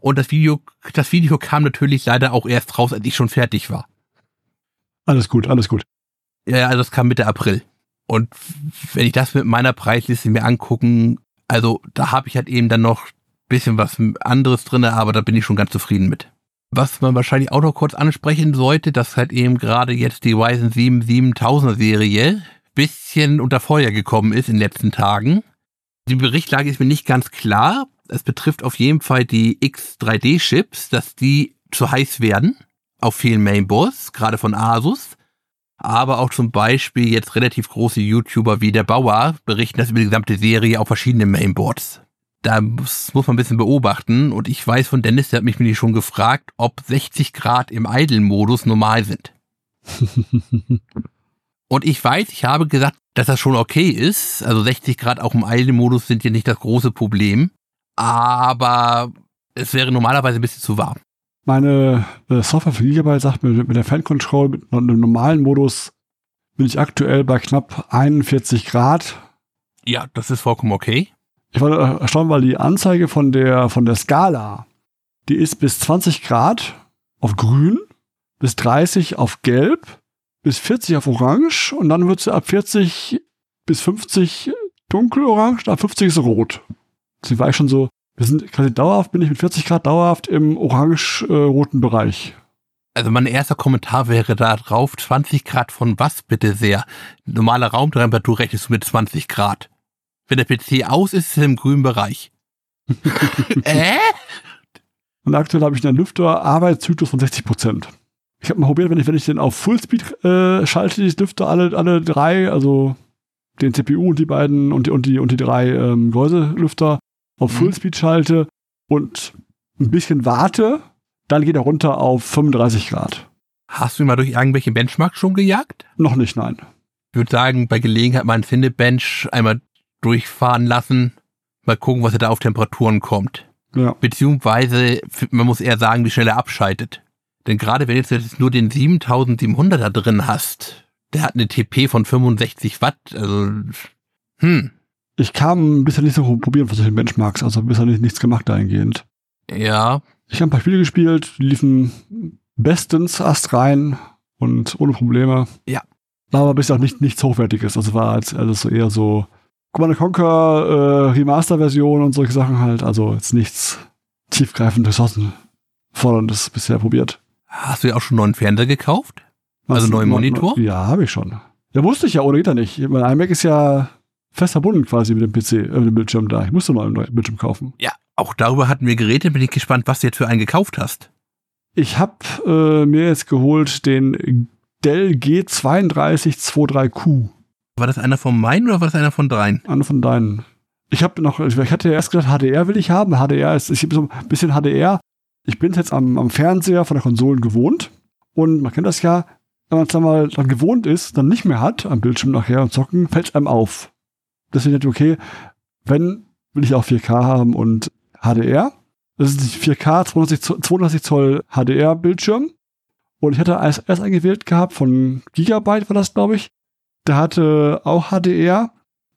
Und das Video, das Video kam natürlich leider auch erst raus, als ich schon fertig war. Alles gut, alles gut. Ja, also das kam Mitte April. Und wenn ich das mit meiner Preisliste mir angucken, also da habe ich halt eben dann noch bisschen was anderes drinne, aber da bin ich schon ganz zufrieden mit. Was man wahrscheinlich auch noch kurz ansprechen sollte, dass halt eben gerade jetzt die Ryzen 7 7000er Serie bisschen unter Feuer gekommen ist in den letzten Tagen. Die Berichtlage ist mir nicht ganz klar. Es betrifft auf jeden Fall die X3D-Chips, dass die zu heiß werden auf vielen Mainboards, gerade von Asus. Aber auch zum Beispiel jetzt relativ große YouTuber wie der Bauer berichten das über die gesamte Serie auf verschiedenen Mainboards. Da muss, muss man ein bisschen beobachten. Und ich weiß von Dennis, der hat mich nämlich schon gefragt, ob 60 Grad im Idle-Modus normal sind. Und ich weiß, ich habe gesagt, dass das schon okay ist. Also 60 Grad auch im Idle-Modus sind ja nicht das große Problem. Aber es wäre normalerweise ein bisschen zu warm. Meine äh, Software für Gigabyte sagt mir, mit der Fan Control, mit einem normalen Modus bin ich aktuell bei knapp 41 Grad. Ja, das ist vollkommen okay. Ich war äh, erstaunt, weil die Anzeige von der, von der Skala, die ist bis 20 Grad auf grün, bis 30 auf gelb, bis 40 auf orange und dann wird sie ab 40 bis 50 dunkelorange, ab 50 ist sie rot. Deswegen war ich schon so, wir sind quasi dauerhaft, bin ich mit 40 Grad dauerhaft im orange-roten Bereich. Also mein erster Kommentar wäre da drauf, 20 Grad von was bitte sehr? Normale Raumtemperatur rechnest du mit 20 Grad. Wenn der PC aus ist, ist er im grünen Bereich. äh? Und aktuell habe ich einen Lüfter Arbeitszyklus von 60 Prozent. Ich habe mal probiert, wenn ich, wenn ich den auf Fullspeed äh, schalte, die Lüfter alle, alle drei, also den CPU und die beiden und die, und die, und die drei ähm, Gehäuselüfter auf Mhm. Fullspeed schalte und ein bisschen warte, dann geht er runter auf 35 Grad. Hast du ihn mal durch irgendwelche Benchmarks schon gejagt? Noch nicht, nein. Ich würde sagen, bei Gelegenheit mal ein Cinebench einmal durchfahren lassen, mal gucken, was er da auf Temperaturen kommt. Ja. Beziehungsweise, man muss eher sagen, wie schnell er abschaltet. Denn gerade wenn du jetzt nur den 7700er drin hast, der hat eine TP von 65 Watt, also, hm. Ich kam bisher nicht so probieren von solchen Benchmarks, also bisher nicht, nichts gemacht dahingehend. Ja. Ich habe ein paar Spiele gespielt, die liefen bestens Ast rein und ohne Probleme. Ja. War aber bisher auch nicht, nichts Hochwertiges. Also war als alles so eher so Command Conquer äh, Remaster-Version und solche Sachen halt. Also jetzt nichts tiefgreifend ressourcenforderndes bisher probiert. Hast du ja auch schon einen neuen Fernseher gekauft? Also neuen Monitor? Ja, habe ich schon. Ja, wusste ich ja, ohne geht er nicht. Mein iMac ist ja fest verbunden quasi mit dem PC, äh, mit dem Bildschirm da. Ich musste einen neuen Bildschirm kaufen. Ja, auch darüber hatten wir geredet. Bin ich gespannt, was du jetzt für einen gekauft hast. Ich habe äh, mir jetzt geholt den Dell G3223Q. War das einer von meinen oder war das einer von dreien? Einer von deinen. Ich habe noch, ich hatte ja erst gedacht, HDR will ich haben. HDR ist, ich habe so ein bisschen HDR. Ich bin jetzt am, am Fernseher von der Konsolen gewohnt. Und man kennt das ja, wenn man es dann mal dann gewohnt ist, dann nicht mehr hat am Bildschirm nachher und zocken, fällt einem auf. Deswegen dachte ich, okay, wenn, will ich auch 4K haben und HDR. Das ist nicht 4K, 32, 32 Zoll HDR-Bildschirm. Und ich hatte erst eingewählt gehabt von Gigabyte, war das, glaube ich. Der hatte auch HDR.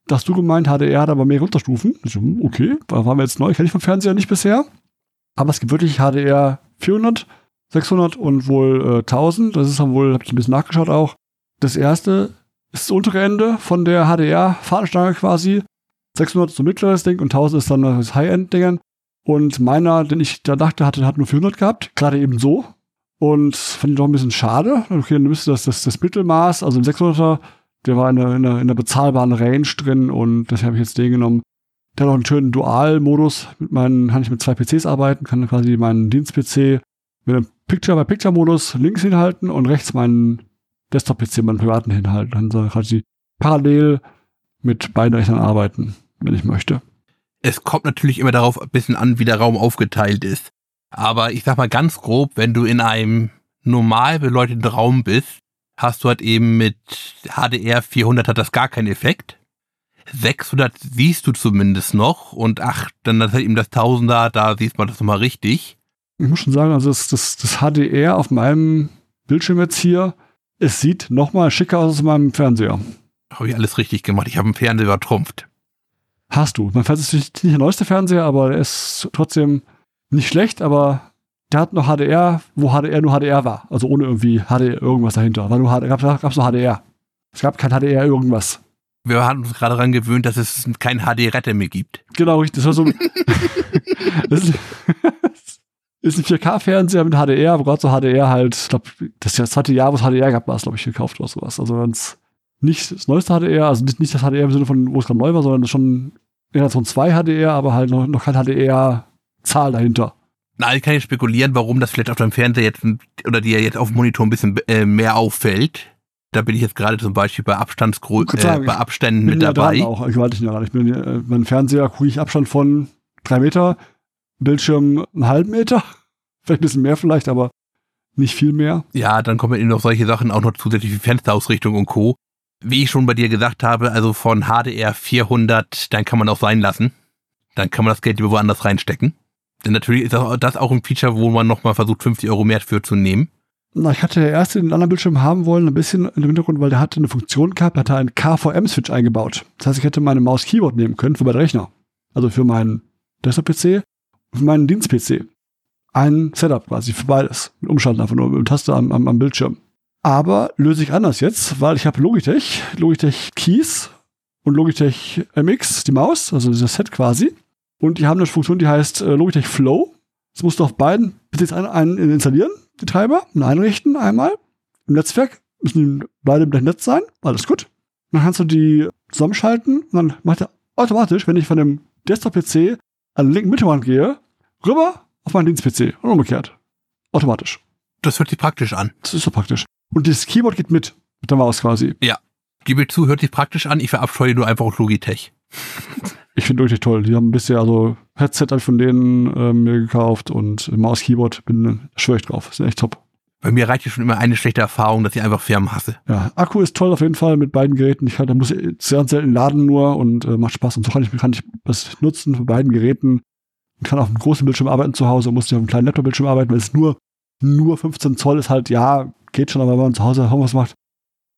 Da hast du gemeint, HDR hat aber mehr Unterstufen. Hm, okay, da waren wir jetzt neu, kenne ich vom Fernseher nicht bisher. Aber es gibt wirklich HDR 400, 600 und wohl äh, 1000. Das ist dann wohl, habe ich ein bisschen nachgeschaut auch. Das erste ist das untere Ende von der HDR-Fahnenstange quasi. 600 ist so mittleres Ding und 1000 ist dann das High-End-Ding. Und meiner, den ich da dachte, hatte, hat nur 400 gehabt. Gerade eben so. Und fand ich doch ein bisschen schade. Okay, dann müsste das, das, das Mittelmaß, also ein 600er, der war in einer, in, einer, in einer bezahlbaren Range drin und deshalb habe ich jetzt den genommen. Der hat auch einen schönen Dual-Modus. Mit meinen, kann ich mit zwei PCs arbeiten, kann quasi meinen Dienst-PC mit einem Picture-by-Picture-Modus links hinhalten und rechts meinen Desktop-PC, meinen privaten hinhalten. Dann soll quasi parallel mit beiden Rechnern arbeiten, wenn ich möchte. Es kommt natürlich immer darauf ein bisschen an, wie der Raum aufgeteilt ist. Aber ich sag mal ganz grob, wenn du in einem normal beleuchteten Raum bist, hast du halt eben mit HDR 400 hat das gar keinen Effekt. 600 siehst du zumindest noch und ach, dann hat eben das 1000er, da siehst man das nochmal richtig. Ich muss schon sagen, also das, das, das HDR auf meinem Bildschirm jetzt hier, es sieht nochmal schicker aus als in meinem Fernseher. Habe ich alles richtig gemacht. Ich habe einen Fernseher übertrumpft. Hast du. Mein Fernseher ist nicht der neueste Fernseher, aber der ist trotzdem nicht schlecht, aber der hat noch HDR, wo HDR nur HDR war. Also ohne irgendwie HDR irgendwas dahinter. War nur HDR, gab es nur HDR. Es gab kein HDR irgendwas. Wir haben uns gerade daran gewöhnt, dass es kein HD-Retter mehr gibt. Genau, richtig. Das war so. das ist, ist ein 4K-Fernseher mit HDR, aber gerade so HDR halt, ich glaube, das, das zweite Jahr, wo es HDR gab, war es, glaube ich, gekauft oder sowas. Also ganz nicht das neueste HDR, also nicht, nicht das HDR im Sinne von, wo es gerade neu war, sondern schon Generation 2 HDR, aber halt noch, noch kein HDR-Zahl dahinter. Na, ich kann jetzt spekulieren, warum das vielleicht auf deinem Fernseher jetzt oder dir jetzt auf dem Monitor ein bisschen äh, mehr auffällt. Da bin ich jetzt gerade zum Beispiel bei Abstandsgrößen, äh, bei Abständen mit dabei. Ja auch, ich warte nicht Ich bin, äh, mein Fernseher gucke ich Abstand von drei Meter, Bildschirm einen halben Meter, vielleicht ein bisschen mehr vielleicht, aber nicht viel mehr. Ja, dann kommen eben noch solche Sachen auch noch zusätzlich wie Fensterausrichtung und Co. Wie ich schon bei dir gesagt habe, also von HDR 400, dann kann man auch sein lassen. Dann kann man das Geld lieber woanders reinstecken. Denn natürlich ist das auch ein Feature, wo man nochmal versucht, 50 Euro mehr für zu nehmen. Na, ich hatte erst den anderen Bildschirm haben wollen, ein bisschen im Hintergrund, weil der hatte eine Funktion gehabt, hatte einen KVM-Switch eingebaut. Das heißt, ich hätte meine Maus-Keyboard nehmen können für meinen Rechner. Also für meinen Desktop-PC und für meinen Dienst-PC. Ein Setup quasi für beides. Mit Umschalten einfach nur mit dem Taste am, am, am Bildschirm. Aber löse ich anders jetzt, weil ich habe Logitech, Logitech Keys und Logitech MX, die Maus, also dieses Set quasi. Und die haben eine Funktion, die heißt äh, Logitech Flow. Das musst du auf beiden bis einen, einen installieren, die Treiber, und einrichten einmal. Im Netzwerk müssen die beide im Netz sein, alles gut. Dann kannst du die zusammenschalten und dann macht er automatisch, wenn ich von dem Desktop-PC an den linken Mittelrand gehe, rüber auf meinen Dienst-PC und umgekehrt. Automatisch. Das hört sich praktisch an. Das ist so praktisch. Und das Keyboard geht mit, mit der Maus quasi. Ja. Gebe zu, hört sich praktisch an. Ich verabscheue nur einfach Logitech. Ich finde wirklich toll. Die haben ein bisschen, also Headset habe ich von denen äh, mir gekauft und Maus, Keyboard, bin schwör ich drauf. Ist echt top. Bei mir reicht ja schon immer eine schlechte Erfahrung, dass ich einfach Firmen hasse. Ja, Akku ist toll auf jeden Fall mit beiden Geräten. Ich kann, da muss ich sehr selten laden nur und äh, macht Spaß. Und so kann ich, kann ich das nutzen für beiden Geräten. Ich kann auf einem großen Bildschirm arbeiten zu Hause, muss nicht auf einem kleinen Laptop-Bildschirm arbeiten, weil es nur nur 15 Zoll ist halt, ja, geht schon, aber wenn man zu Hause Homeoffice macht,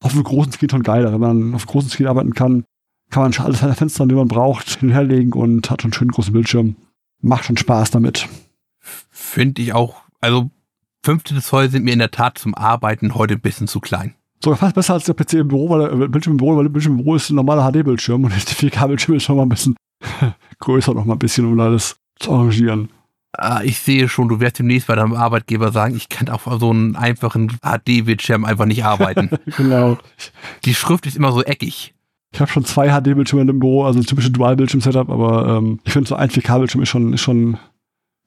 auf einem großen Screen schon geiler. Wenn man auf einem großen Screen arbeiten kann, kann man schon alles an den Fenstern, die man braucht, hinherlegen und hat schon einen schönen großen Bildschirm. Macht schon Spaß damit. Finde ich auch, also 15 Zoll sind mir in der Tat zum Arbeiten heute ein bisschen zu klein. Sogar fast besser als der PC im Büro, weil der äh, Bildschirm im Büro, weil der Bildschirm im Büro ist ein normaler HD-Bildschirm und der 4K-Bildschirm ist schon mal ein bisschen größer noch mal ein bisschen, um alles zu arrangieren. Ah, ich sehe schon, du wirst demnächst bei deinem Arbeitgeber sagen, ich kann auf so einem einfachen HD-Bildschirm einfach nicht arbeiten. genau. Die Schrift ist immer so eckig. Ich habe schon zwei HD-Bildschirme im Büro, also typische Dual-Bildschirm-Setup, aber ähm, ich finde so ein 4K-Bildschirm ist schon, ist schon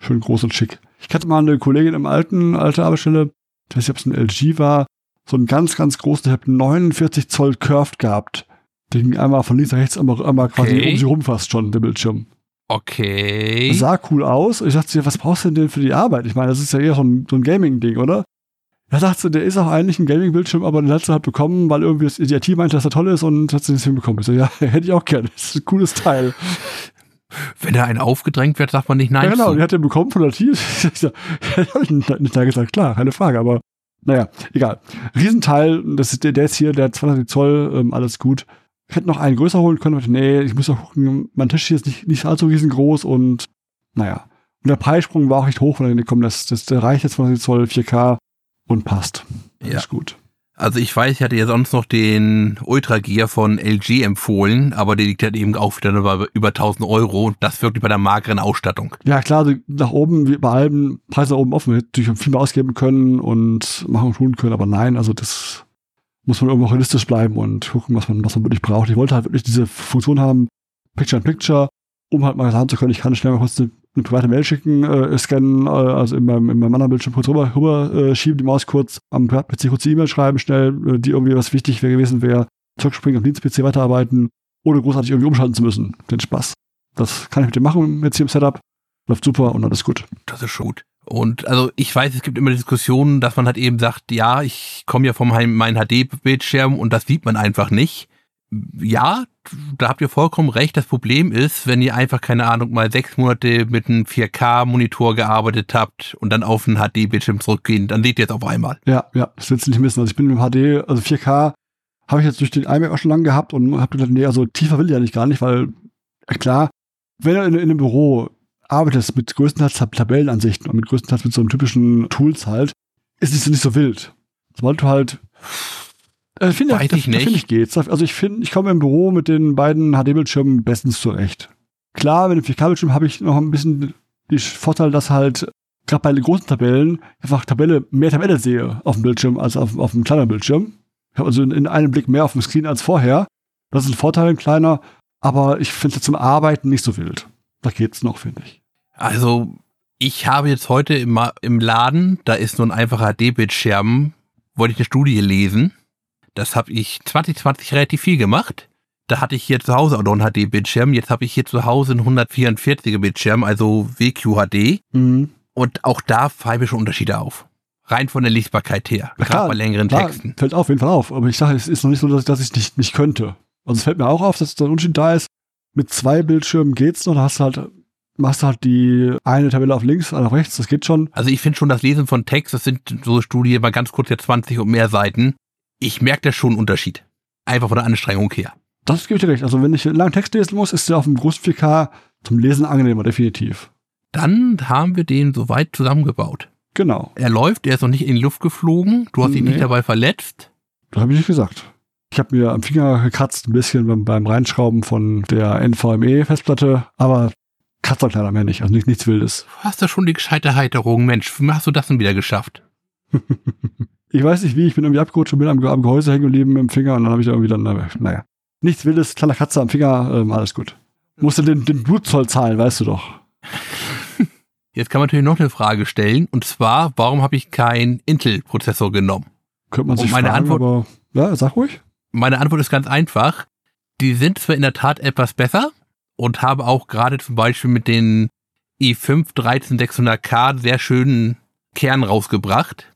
schön groß und schick. Ich hatte mal eine Kollegin im alten, alte Arbeitsstelle, ich weiß nicht, ob es ein LG war, so einen ganz, ganz großen, der hat 49 Zoll Curved gehabt. Der ging einmal von links nach rechts, einmal, einmal quasi Okay. um sie rum fast schon, der Bildschirm. Okay. Das sah cool aus. Ich dachte, was brauchst du denn für die Arbeit? Ich meine, das ist ja eher so ein, so ein Gaming-Ding, oder? Da dachte sie, der ist auch eigentlich ein Gaming-Bildschirm, aber den hat sie halt bekommen, weil irgendwie das IT meinte, dass er toll ist und hat sie nicht hinbekommen. Ich so, ja, hätte ich auch gerne. Das ist ein cooles Teil. Wenn da ein aufgedrängt wird, sagt man nicht nein ja, genau, zu. die hat den bekommen von der IT. Ich so, ja, hab ich nicht, da gesagt, klar, keine Frage, aber naja, egal. Riesenteil, das ist der, der ist hier, der hat 20 Zoll, ähm, alles gut. Ich hätte noch einen größer holen können, aber nee, ich muss auch gucken, mein Tisch hier ist nicht, nicht allzu riesengroß und naja. Und der Preissprung war auch nicht hoch, weil dann komm, das, das, der reicht jetzt 20 Zoll 4K und passt. Ja. Ist gut. Also ich weiß, ich hatte ja sonst noch den Ultra Gear von LG empfohlen, aber der liegt halt eben auch wieder bei über 1000 Euro und das wirklich bei der mageren Ausstattung. Ja, klar, nach oben, wie bei allem, Preis nach oben offen, hätte natürlich viel mehr ausgeben können und machen und tun können, aber nein, also das muss man irgendwo realistisch bleiben und gucken, was man, was man wirklich braucht. Ich wollte halt wirklich diese Funktion haben, Picture in Picture, um halt mal sagen zu können, ich kann schnell mal kurz eine, eine private Mail schicken, äh, scannen, äh, also in meinem, in meinem anderen Bildschirm kurz rüber, rüber äh, schieben, die Maus kurz am PC kurz die E-Mail schreiben, schnell, äh, die irgendwie was wichtig wäre gewesen wäre, zurückspringen am Dienst-PC weiterarbeiten, ohne großartig irgendwie umschalten zu müssen. Den Spaß. Das kann ich mit dem machen, jetzt hier im Setup. Läuft super und alles gut. Das ist schon gut. Und also ich weiß, es gibt immer Diskussionen, dass man halt eben sagt, ja, ich komme ja vom meinen HD-Bildschirm und das sieht man einfach nicht. Ja, da habt ihr vollkommen recht. Das Problem ist, wenn ihr einfach, keine Ahnung, mal sechs Monate mit einem 4K-Monitor gearbeitet habt und dann auf einen HD-Bildschirm zurückgehen, dann seht ihr es auf einmal. Ja, ja, das willst du nicht missen. Also ich bin im HD, also 4K habe ich jetzt durch den iMac auch schon lange gehabt und habe gedacht, nee, also tiefer will ich eigentlich gar nicht, weil klar, wenn du in, in einem Büro arbeitest mit größtenteils Tab- Tabellenansichten und mit größtenteils mit so einem typischen Tools halt, ist es nicht so wild. Sobald du halt äh, finde Weiß da- ich nicht. finde ich geht's. Also ich finde, ich komme im Büro mit den beiden HD-Bildschirmen bestens zurecht. Klar, mit dem 4K-Bildschirm habe ich noch ein bisschen den Vorteil, dass halt gerade bei den großen Tabellen einfach Tabelle, mehr Tabelle sehe auf dem Bildschirm als auf, auf dem kleinen Bildschirm. Ich habe also in, in einem Blick mehr auf dem Screen als vorher. Das ist ein Vorteil, ein kleiner, aber ich finde es zum Arbeiten nicht so wild. Da geht's noch, finde ich. Also, ich habe jetzt heute im, im Laden, da ist nur ein einfacher HD-Bildschirm, wollte ich eine Studie lesen. Das habe ich 2020 relativ viel gemacht. Da hatte ich hier zu Hause auch noch einen HD-Bildschirm. Jetzt habe ich hier zu Hause einen 144er Bildschirm, also WQHD. Mhm. Und auch da fallen mir schon Unterschiede auf. Rein von der Lesbarkeit her. Na bei längeren klar, Texten. Fällt auf jeden Fall auf. Aber ich sage, es ist noch nicht so, dass, dass ich es nicht, nicht könnte. Also es fällt mir auch auf, dass da ein Unterschied da ist. Mit zwei Bildschirmen geht's noch. Da hast du halt, machst du halt die eine Tabelle auf links, eine auf rechts. Das geht schon. Also ich finde schon das Lesen von Text, das sind so Studien, mal ganz kurz jetzt 20 und mehr Seiten. Ich merke da schon einen Unterschied. Einfach von der Anstrengung her. Das gebe ich dir recht. Also wenn ich langen Text lesen muss, ist der auf dem großen 4K zum Lesen angenehmer, definitiv. Dann haben wir den soweit zusammengebaut. Genau. Er läuft, er ist noch nicht in die Luft geflogen. Du hast ihn Nee. nicht dabei verletzt. Das habe ich nicht gesagt. Ich habe mir am Finger gekratzt ein bisschen beim, beim Reinschrauben von der NVMe-Festplatte, aber kratzt halt leider mehr nicht. Also nicht, nichts Wildes. Du hast da schon die gescheite Heiterung. Mensch, wie hast du das denn wieder geschafft? Ich weiß nicht wie, ich bin irgendwie abgerutscht und bin am, am Gehäuse hängen geblieben mit dem Finger und dann habe ich da irgendwie dann, äh, naja. Nichts Wildes, kleiner Katze am Finger, ähm, alles gut. Musste den, den Blutzoll zahlen, weißt du doch. Jetzt kann man natürlich noch eine Frage stellen. Und zwar, warum habe ich keinen Intel-Prozessor genommen? Könnte man Und sich meine fragen, Antwort- aber ja, sag ruhig. Meine Antwort ist ganz einfach. Die sind zwar in der Tat etwas besser und haben auch gerade zum Beispiel mit den i5 13600K sehr schönen Kern rausgebracht.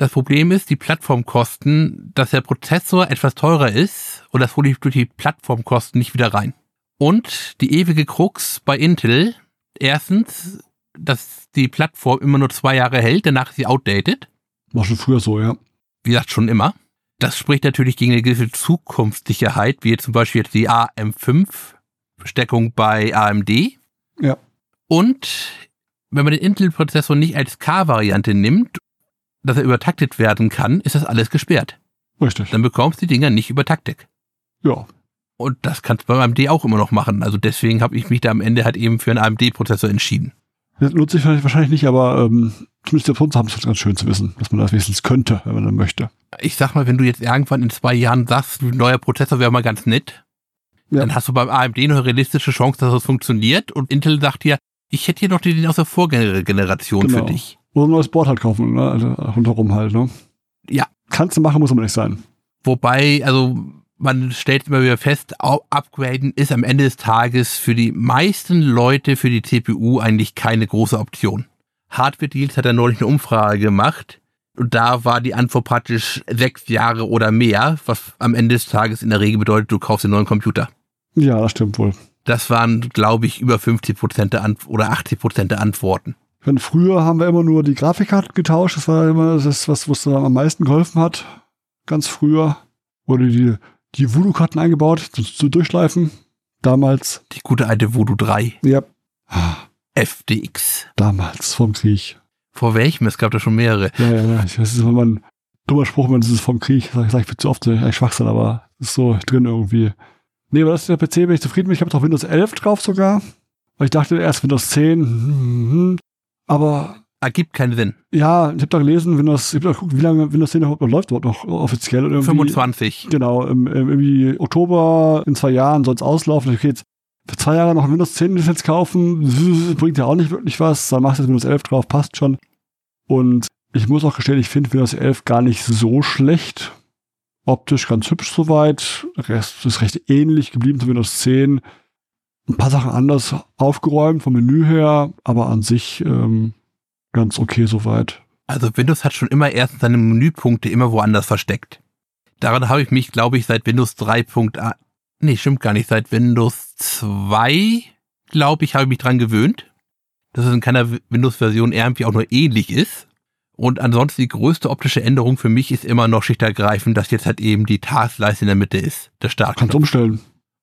Das Problem ist, die Plattformkosten, dass der Prozessor etwas teurer ist und das hole ich durch die Plattformkosten nicht wieder rein. Und die ewige Krux bei Intel, erstens, dass die Plattform immer nur zwei Jahre hält, danach ist sie outdated. War schon früher so, ja. Wie gesagt, schon immer. Das spricht natürlich gegen eine gewisse Zukunftssicherheit, wie zum Beispiel jetzt die AM5-Steckung bei AMD. Ja. Und wenn man den Intel-Prozessor nicht als K-Variante nimmt, dass er übertaktet werden kann, ist das alles gesperrt. Richtig. Dann bekommst du die Dinger nicht über Taktik. Ja. Und das kannst du bei AMD auch immer noch machen. Also deswegen habe ich mich da am Ende halt eben für einen AMD-Prozessor entschieden. Das nutze ich wahrscheinlich nicht, aber ähm, zumindest Option zu haben, ist ganz schön zu wissen, dass man das wenigstens könnte, wenn man dann möchte. Ich sag mal, wenn du jetzt irgendwann in zwei Jahren sagst, ein neuer Prozessor wäre mal ganz nett, Ja. dann hast du beim AMD noch eine realistische Chance, dass das funktioniert. Und Intel sagt dir, ich hätte hier noch den aus der Vorgängergeneration Genau. für dich. Oder ein neues Board halt kaufen, ne? Also rundherum halt, ne? Ja. Kannst du machen, muss aber nicht sein. Wobei, also man stellt immer wieder fest, upgraden ist am Ende des Tages für die meisten Leute für die CPU eigentlich keine große Option. Hardware Deals hat er neulich eine Umfrage gemacht und da war die Antwort praktisch sechs Jahre oder mehr, was am Ende des Tages in der Regel bedeutet, du kaufst einen neuen Computer. Ja, das stimmt wohl. Das waren, glaube ich, über 50 Prozent oder 80 Prozent der Antworten. Ich meine, früher haben wir immer nur die Grafikkarte getauscht. Das war immer das, was was dann am meisten geholfen hat. Ganz früher. Oder die, die Voodoo-Karten eingebaut, zu, zu durchschleifen. Damals. Die gute alte Voodoo 3 Ja. FDX. Damals, vom Krieg. Vor welchem? Es gab da schon mehrere. Ja, ja, ja. Ich weiß, das ist immer ein dummer Spruch, wenn es ist vom Krieg. Sag, sag ich viel zu oft, eigentlich Schwachsinn, aber es ist so drin irgendwie. Nee, aber das ist der PC, bin ich zufrieden mit. Ich habe doch Windows 11 drauf sogar. Weil ich dachte erst Windows 10. hm, hm, hm. Aber Ergibt keinen Sinn. ja, ich habe da gelesen, Windows, ich habe da geguckt, wie lange Windows 10 überhaupt noch läuft, überhaupt noch offiziell. Und irgendwie- 25. Genau, im, im, irgendwie Oktober in zwei Jahren soll es auslaufen. Okay, jetzt für zwei Jahre noch Windows 10 Lizenz kaufen, bringt ja auch nicht wirklich was. Dann machst du jetzt Windows 11 drauf, passt schon. Und ich muss auch gestehen, ich finde Windows 11 gar nicht so schlecht. Optisch ganz hübsch soweit. Der Rest ist recht ähnlich geblieben zu Windows 10. Ein paar Sachen anders aufgeräumt vom Menü her, aber an sich ähm, ganz okay soweit. Also Windows hat schon immer erst seine Menüpunkte immer woanders versteckt. Daran habe ich mich, glaube ich, seit Windows 3.1, nee, stimmt gar nicht, seit Windows 2, glaube ich, habe ich mich dran gewöhnt, dass es in keiner Windows-Version irgendwie auch nur ähnlich ist. Und ansonsten die größte optische Änderung für mich ist immer noch schichtenergreifend, dass jetzt halt eben die Taskleiste in der Mitte ist, der Kannst Startknopf. umstellen,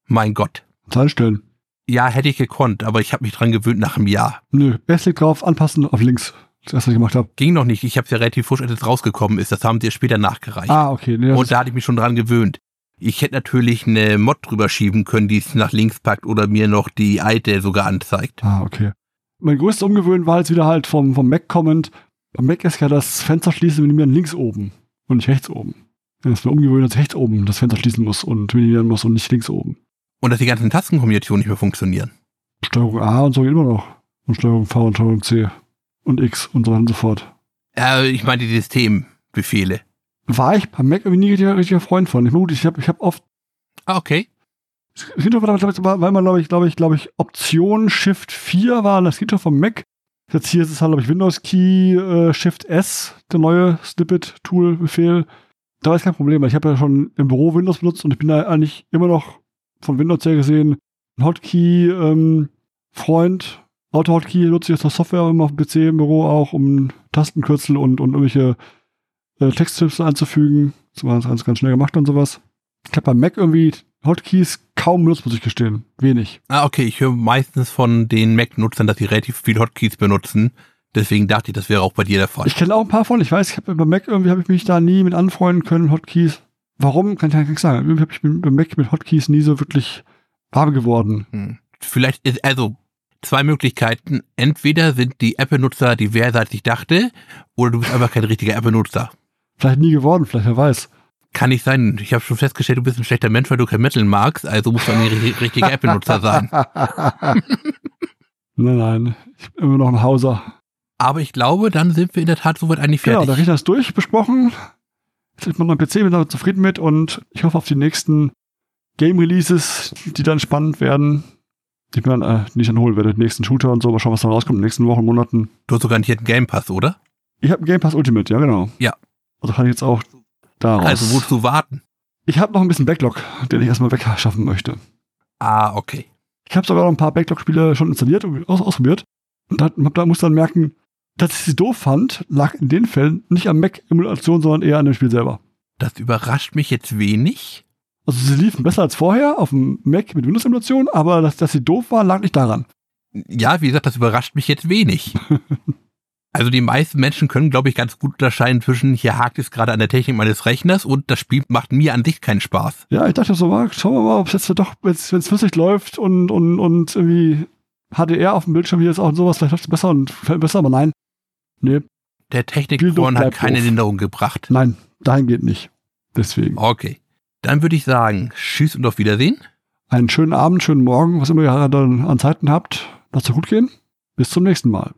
Mein Gott. kannst einstellen. Ja, hätte ich gekonnt, aber ich habe mich dran gewöhnt nach einem Jahr. Nö, Rechtsklick drauf, anpassen, auf links. Das erste, was ich gemacht habe. Ging noch nicht. Ich habe es ja relativ frisch, als es rausgekommen ist. Das haben sie ja später nachgereicht. Ah, okay. Nee, das Und ist- da hatte ich mich schon dran gewöhnt. Ich hätte natürlich eine Mod drüber schieben können, die es nach links packt oder mir noch die alte sogar anzeigt. ah, okay. Mein größtes Umgewöhnen war jetzt wieder halt vom, vom Mac kommend. Beim Mac ist ja das Fenster schließen minimieren links oben und nicht rechts oben. Wenn es mir umgewöhnt, dass ich rechts oben das Fenster schließen muss und minimieren muss und nicht links oben. Und dass die ganzen Tastenkombinationen nicht mehr funktionieren. Steuerung A und so geht immer noch. Und Steuerung V und Steuerung C. Und X und so weiter und so fort. Äh, ich meine die Systembefehle. War ich beim Mac irgendwie nie richtiger, richtiger Freund von. Ich, gut, ich habe ich hab oft Ah, okay. War, glaub ich, war- weil man, glaube ich, glaube ich, glaube ich, Option Shift 4 war das Hinter vom Mac. Jetzt hier ist es halt, glaube ich, Windows Key äh, Shift S, der neue Snippet-Tool-Befehl. Da ist kein Problem, weil ich habe ja schon im Büro Windows benutzt und ich bin da eigentlich immer noch von Windows her gesehen ein Hotkey-Freund. Auto-Hotkey nutze ich jetzt noch Software immer auf dem PC im Büro auch, um Tastenkürzel und, und irgendwelche äh, Texttipps einzufügen. Das war ganz, ganz schnell gemacht und sowas. Ich habe beim Mac irgendwie Hotkeys kaum benutzt, muss ich gestehen. Wenig. Ah, okay. Ich höre meistens von den Mac-Nutzern, dass sie relativ viel Hotkeys benutzen. Deswegen dachte ich, das wäre auch bei dir der Fall. Ich kenne auch ein paar von. Ich weiß, ich habe beim Mac irgendwie habe ich mich da nie mit anfreunden können, Hotkeys. Warum, kann ich gar nicht sagen. Ich mit, beim Mac mit Hotkeys nie so wirklich warm geworden. Hm. Vielleicht ist, also, zwei Möglichkeiten. Entweder sind die Apple-Nutzer diverser, als ich dachte, oder du bist einfach kein richtiger Apple-Nutzer. Vielleicht nie geworden, vielleicht, wer weiß. Kann nicht sein. Ich habe schon festgestellt, du bist ein schlechter Mensch, weil du kein Metal magst, also musst du ein ri- richtiger Apple-Nutzer sein. nein, nein. Ich bin immer noch ein Hauser. Aber ich glaube, dann sind wir in der Tat soweit eigentlich Genau, fertig. der Rechner ist durch, besprochen. Jetzt ist neuer PC, bin damit zufrieden mit und ich hoffe auf die nächsten Game Releases, die dann spannend werden. Die ich mir dann äh, nicht dann holen werde. Nächsten Shooter und so, mal schauen, was dann rauskommt in den nächsten Wochen, Monaten. du hast sogar einen Game Pass, oder? Ich habe Game Pass Ultimate, ja genau. Ja. Also kann ich jetzt auch daraus. Also wozu warten? ich habe noch ein bisschen Backlog, den ich erstmal wegschaffen möchte. Ah, okay. Ich habe sogar noch ein paar Backlog-Spiele schon installiert und aus ausprobiert. Und da, da muss dann merken, dass ich sie doof fand, lag in den Fällen nicht am Mac-Emulation, sondern eher an dem Spiel selber. Das überrascht mich jetzt wenig. Also sie liefen besser als vorher auf dem Mac mit Windows-Emulation, aber dass, dass sie doof waren, lag nicht daran. Ja, wie gesagt, das überrascht mich jetzt wenig. also die meisten Menschen können, glaube ich, ganz gut unterscheiden zwischen, hier hakt es gerade an der Technik meines Rechners und das Spiel macht mir an sich keinen Spaß. Ja, ich dachte so, mal, schauen wir mal, ob es jetzt doch, wenn es flüssig läuft und, und, und irgendwie HDR auf dem Bildschirm hier ist auch und sowas, vielleicht läuft es besser und fällt besser, aber nein. Nee. Der Technikforen hat keine doof. Linderung gebracht. Nein, dahin geht nicht. Deswegen. Okay. Dann würde ich sagen, tschüss und auf Wiedersehen. Einen schönen Abend, schönen Morgen, was immer ihr dann an Zeiten habt. Lasst es gut gehen. Bis zum nächsten Mal.